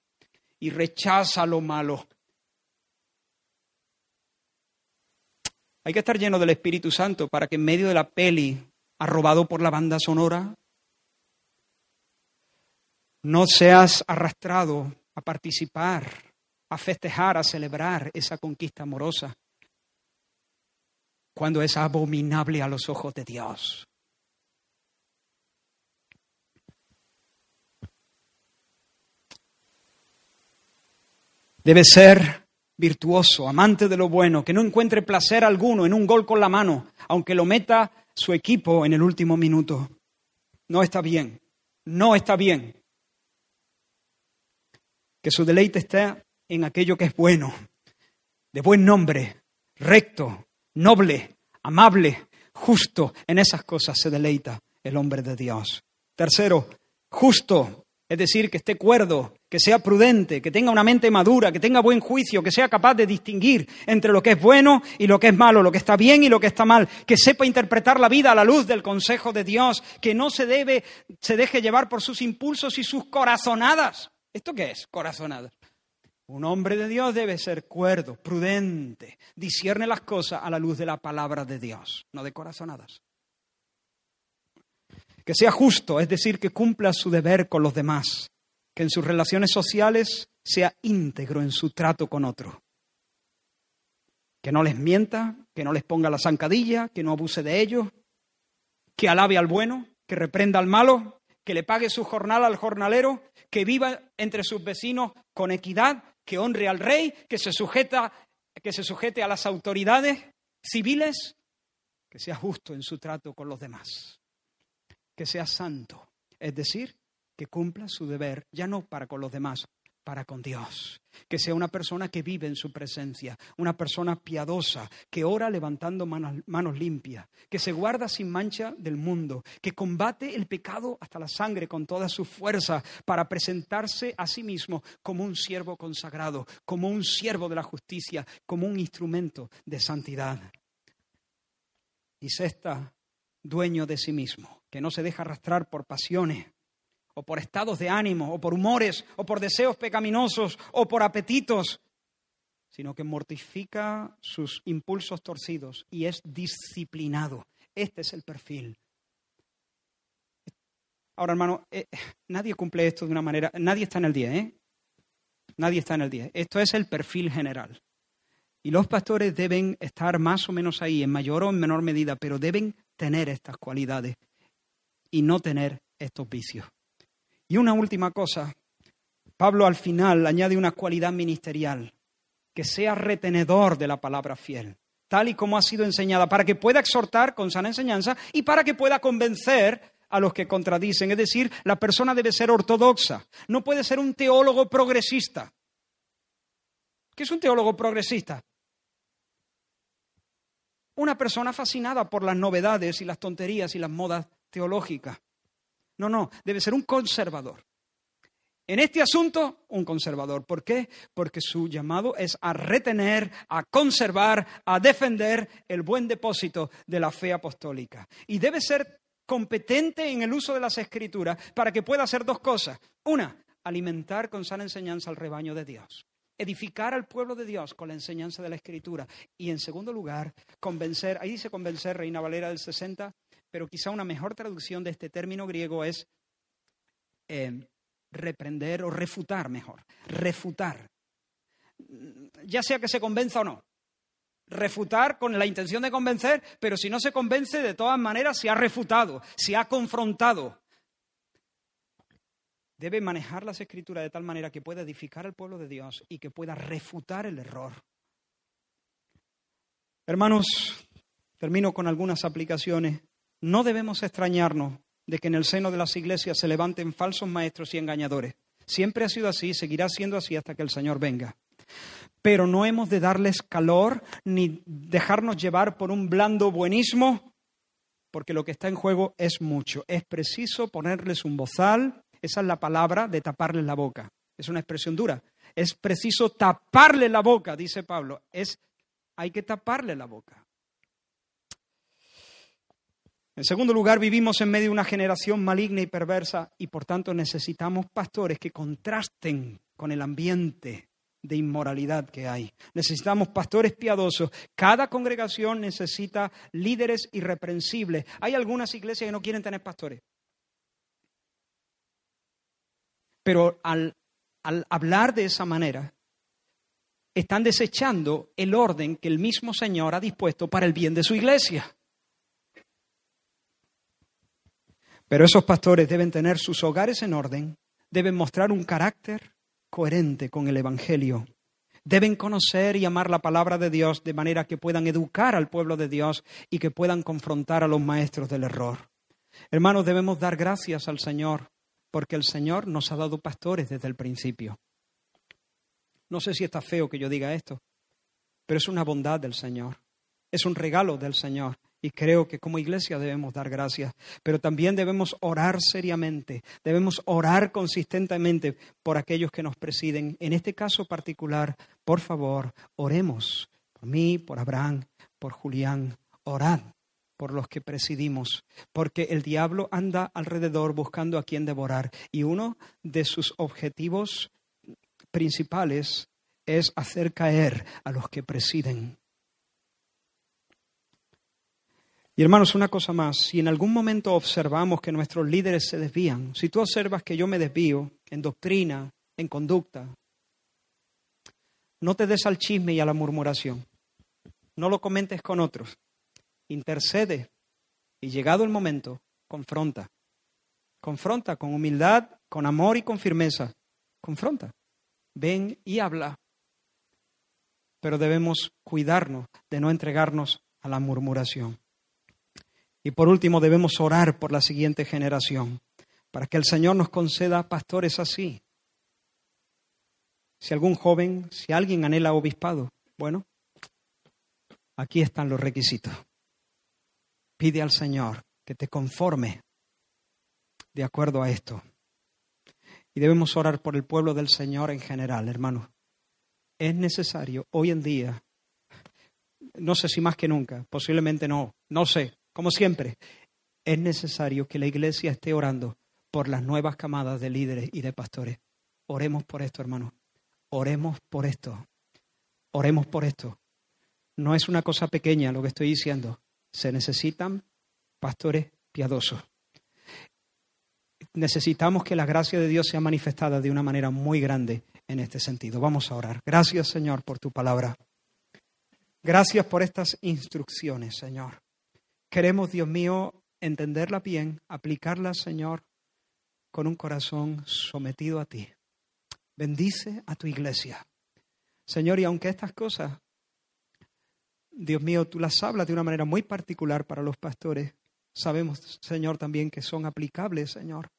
y rechaza lo malo. Hay que estar lleno del Espíritu Santo para que en medio de la peli, arrobado por la banda sonora, no seas arrastrado a participar, a festejar, a celebrar esa conquista amorosa, cuando es abominable a los ojos de Dios. Debe ser virtuoso, amante de lo bueno, que no encuentre placer alguno en un gol con la mano, aunque lo meta su equipo en el último minuto. No está bien, no está bien. Que su deleite esté en aquello que es bueno, de buen nombre, recto, noble, amable, justo. En esas cosas se deleita el hombre de Dios. Tercero, justo, es decir, que esté cuerdo, que sea prudente, que tenga una mente madura, que tenga buen juicio, que sea capaz de distinguir entre lo que es bueno y lo que es malo, lo que está bien y lo que está mal, que sepa interpretar la vida a la luz del consejo de Dios, que no se debe se deje llevar por sus impulsos y sus corazonadas. ¿Esto qué es? Corazonadas. Un hombre de Dios debe ser cuerdo, prudente, discierne las cosas a la luz de la palabra de Dios, no de corazonadas que sea justo, es decir, que cumpla su deber con los demás, que en sus relaciones sociales sea íntegro en su trato con otro, que no les mienta, que no les ponga la zancadilla, que no abuse de ellos, que alabe al bueno, que reprenda al malo, que le pague su jornal al jornalero, que viva entre sus vecinos con equidad, que honre al rey, que se sujeta que se sujete a las autoridades civiles, que sea justo en su trato con los demás que sea santo, es decir, que cumpla su deber, ya no para con los demás, para con Dios. Que sea una persona que vive en su presencia, una persona piadosa, que ora levantando manos, manos, limpias, que se guarda sin mancha del mundo, que combate el pecado hasta la sangre con toda su fuerza para presentarse a sí mismo como un siervo consagrado, como un siervo de la justicia, como un instrumento de santidad. Y sexta, dueño de sí mismo, que no se deja arrastrar por pasiones o por estados de ánimo o por humores o por deseos pecaminosos o por apetitos, sino que mortifica sus impulsos torcidos y es disciplinado. Este es el perfil. Ahora, hermano, eh, nadie cumple esto de una manera, nadie está en el día, ¿eh? Nadie está en el día. Esto es el perfil general. Y los pastores deben estar más o menos ahí, en mayor o en menor medida, pero deben tener estas cualidades y no tener estos vicios. Y una última cosa, Pablo al final añade una cualidad ministerial, que sea retenedor de la palabra fiel, tal y como ha sido enseñada, para que pueda exhortar con sana enseñanza y para que pueda convencer a los que contradicen. Es decir, la persona debe ser ortodoxa, no puede ser un teólogo progresista. ¿Qué es un teólogo progresista? una persona fascinada por las novedades y las tonterías y las modas teológicas. No, no, debe ser un conservador. En este asunto, un conservador. ¿Por qué? Porque su llamado es a retener, a conservar, a defender el buen depósito de la fe apostólica. Y debe ser competente en el uso de las escrituras para que pueda hacer dos cosas. Una, alimentar con sana enseñanza al rebaño de Dios. edificar al pueblo de Dios con la enseñanza de la Escritura. Y en segundo lugar, convencer, ahí dice convencer, Reina Valera del 60, pero quizá una mejor traducción de este término griego es eh, reprender o refutar mejor, refutar. Ya sea que se convenza o no. Refutar con la intención de convencer, pero si no se convence, de todas maneras se ha refutado, se ha confrontado. Debe manejar las escrituras de tal manera que pueda edificar al pueblo de Dios y que pueda refutar el error. Hermanos, termino con algunas aplicaciones. No debemos extrañarnos de que en el seno de las iglesias se levanten falsos maestros y engañadores. Siempre ha sido así, seguirá siendo así hasta que el Señor venga. Pero no hemos de darles calor ni dejarnos llevar por un blando buenismo, porque lo que está en juego es mucho. Es preciso ponerles un bozal, esa es la palabra de taparles la boca. Es una expresión dura. Es preciso taparle la boca, dice Pablo. Es hay que taparle la boca. En segundo lugar, vivimos en medio de una generación maligna y perversa y por tanto necesitamos pastores que contrasten con el ambiente de inmoralidad que hay. Necesitamos pastores piadosos. Cada congregación necesita líderes irreprensibles. Hay algunas iglesias que no quieren tener pastores. Pero al, al hablar de esa manera, están desechando el orden que el mismo Señor ha dispuesto para el bien de su iglesia. Pero esos pastores deben tener sus hogares en orden, deben mostrar un carácter coherente con el Evangelio, deben conocer y amar la palabra de Dios de manera que puedan educar al pueblo de Dios y que puedan confrontar a los maestros del error. Hermanos, debemos dar gracias al Señor porque el Señor nos ha dado pastores desde el principio. No sé si está feo que yo diga esto, pero es una bondad del Señor, es un regalo del Señor. Y creo que como iglesia debemos dar gracias, pero también debemos orar seriamente, debemos orar consistentemente por aquellos que nos presiden. En este caso particular, por favor, oremos por mí, por Abraham, por Julián, orad por los que presidimos, porque el diablo anda alrededor buscando a quien devorar y uno de sus objetivos principales es hacer caer a los que presiden. Y hermanos, una cosa más, si en algún momento observamos que nuestros líderes se desvían, si tú observas que yo me desvío en doctrina, en conducta, no te des al chisme y a la murmuración, no lo comentes con otros, intercede y llegado el momento, confronta, confronta con humildad, con amor y con firmeza, confronta, ven y habla, pero debemos cuidarnos de no entregarnos a la murmuración. Y por último, debemos orar por la siguiente generación, para que el Señor nos conceda pastores así. Si algún joven, si alguien anhela obispado, bueno, aquí están los requisitos. Pide al Señor que te conforme de acuerdo a esto. Y debemos orar por el pueblo del Señor en general, hermanos. Es necesario hoy en día, no sé si más que nunca, posiblemente no, no sé, como siempre, es necesario que la iglesia esté orando por las nuevas camadas de líderes y de pastores. Oremos por esto, hermanos. Oremos por esto. Oremos por esto. No es una cosa pequeña lo que estoy diciendo. Se necesitan pastores piadosos. Necesitamos que la gracia de Dios sea manifestada de una manera muy grande en este sentido. Vamos a orar. Gracias, Señor, por tu palabra. Gracias por estas instrucciones, Señor. Queremos, Dios mío, entenderla bien, aplicarla, Señor, con un corazón sometido a ti. Bendice a tu iglesia. Señor, y aunque estas cosas, Dios mío, tú las hablas de una manera muy particular para los pastores, sabemos, Señor, también que son aplicables, Señor,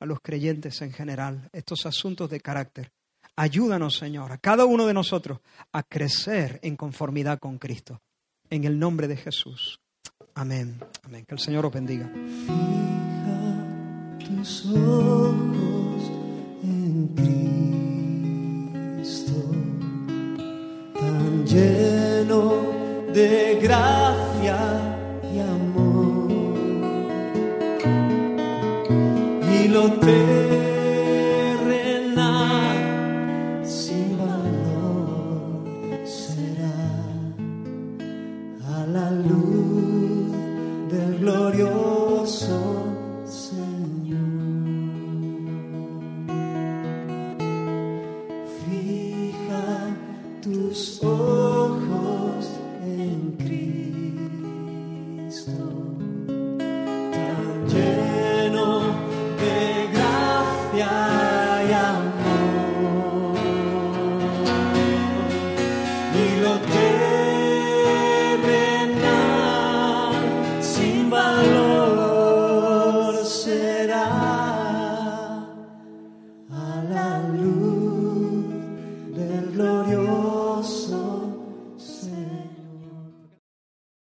a los creyentes en general, estos asuntos de carácter. Ayúdanos, Señor, a cada uno de nosotros a crecer en conformidad con Cristo. En el nombre de Jesús. Amén. Amén. Que el Señor os bendiga. Fija tus ojos en Cristo, tan lleno de gracia y amor. Y lo terrenal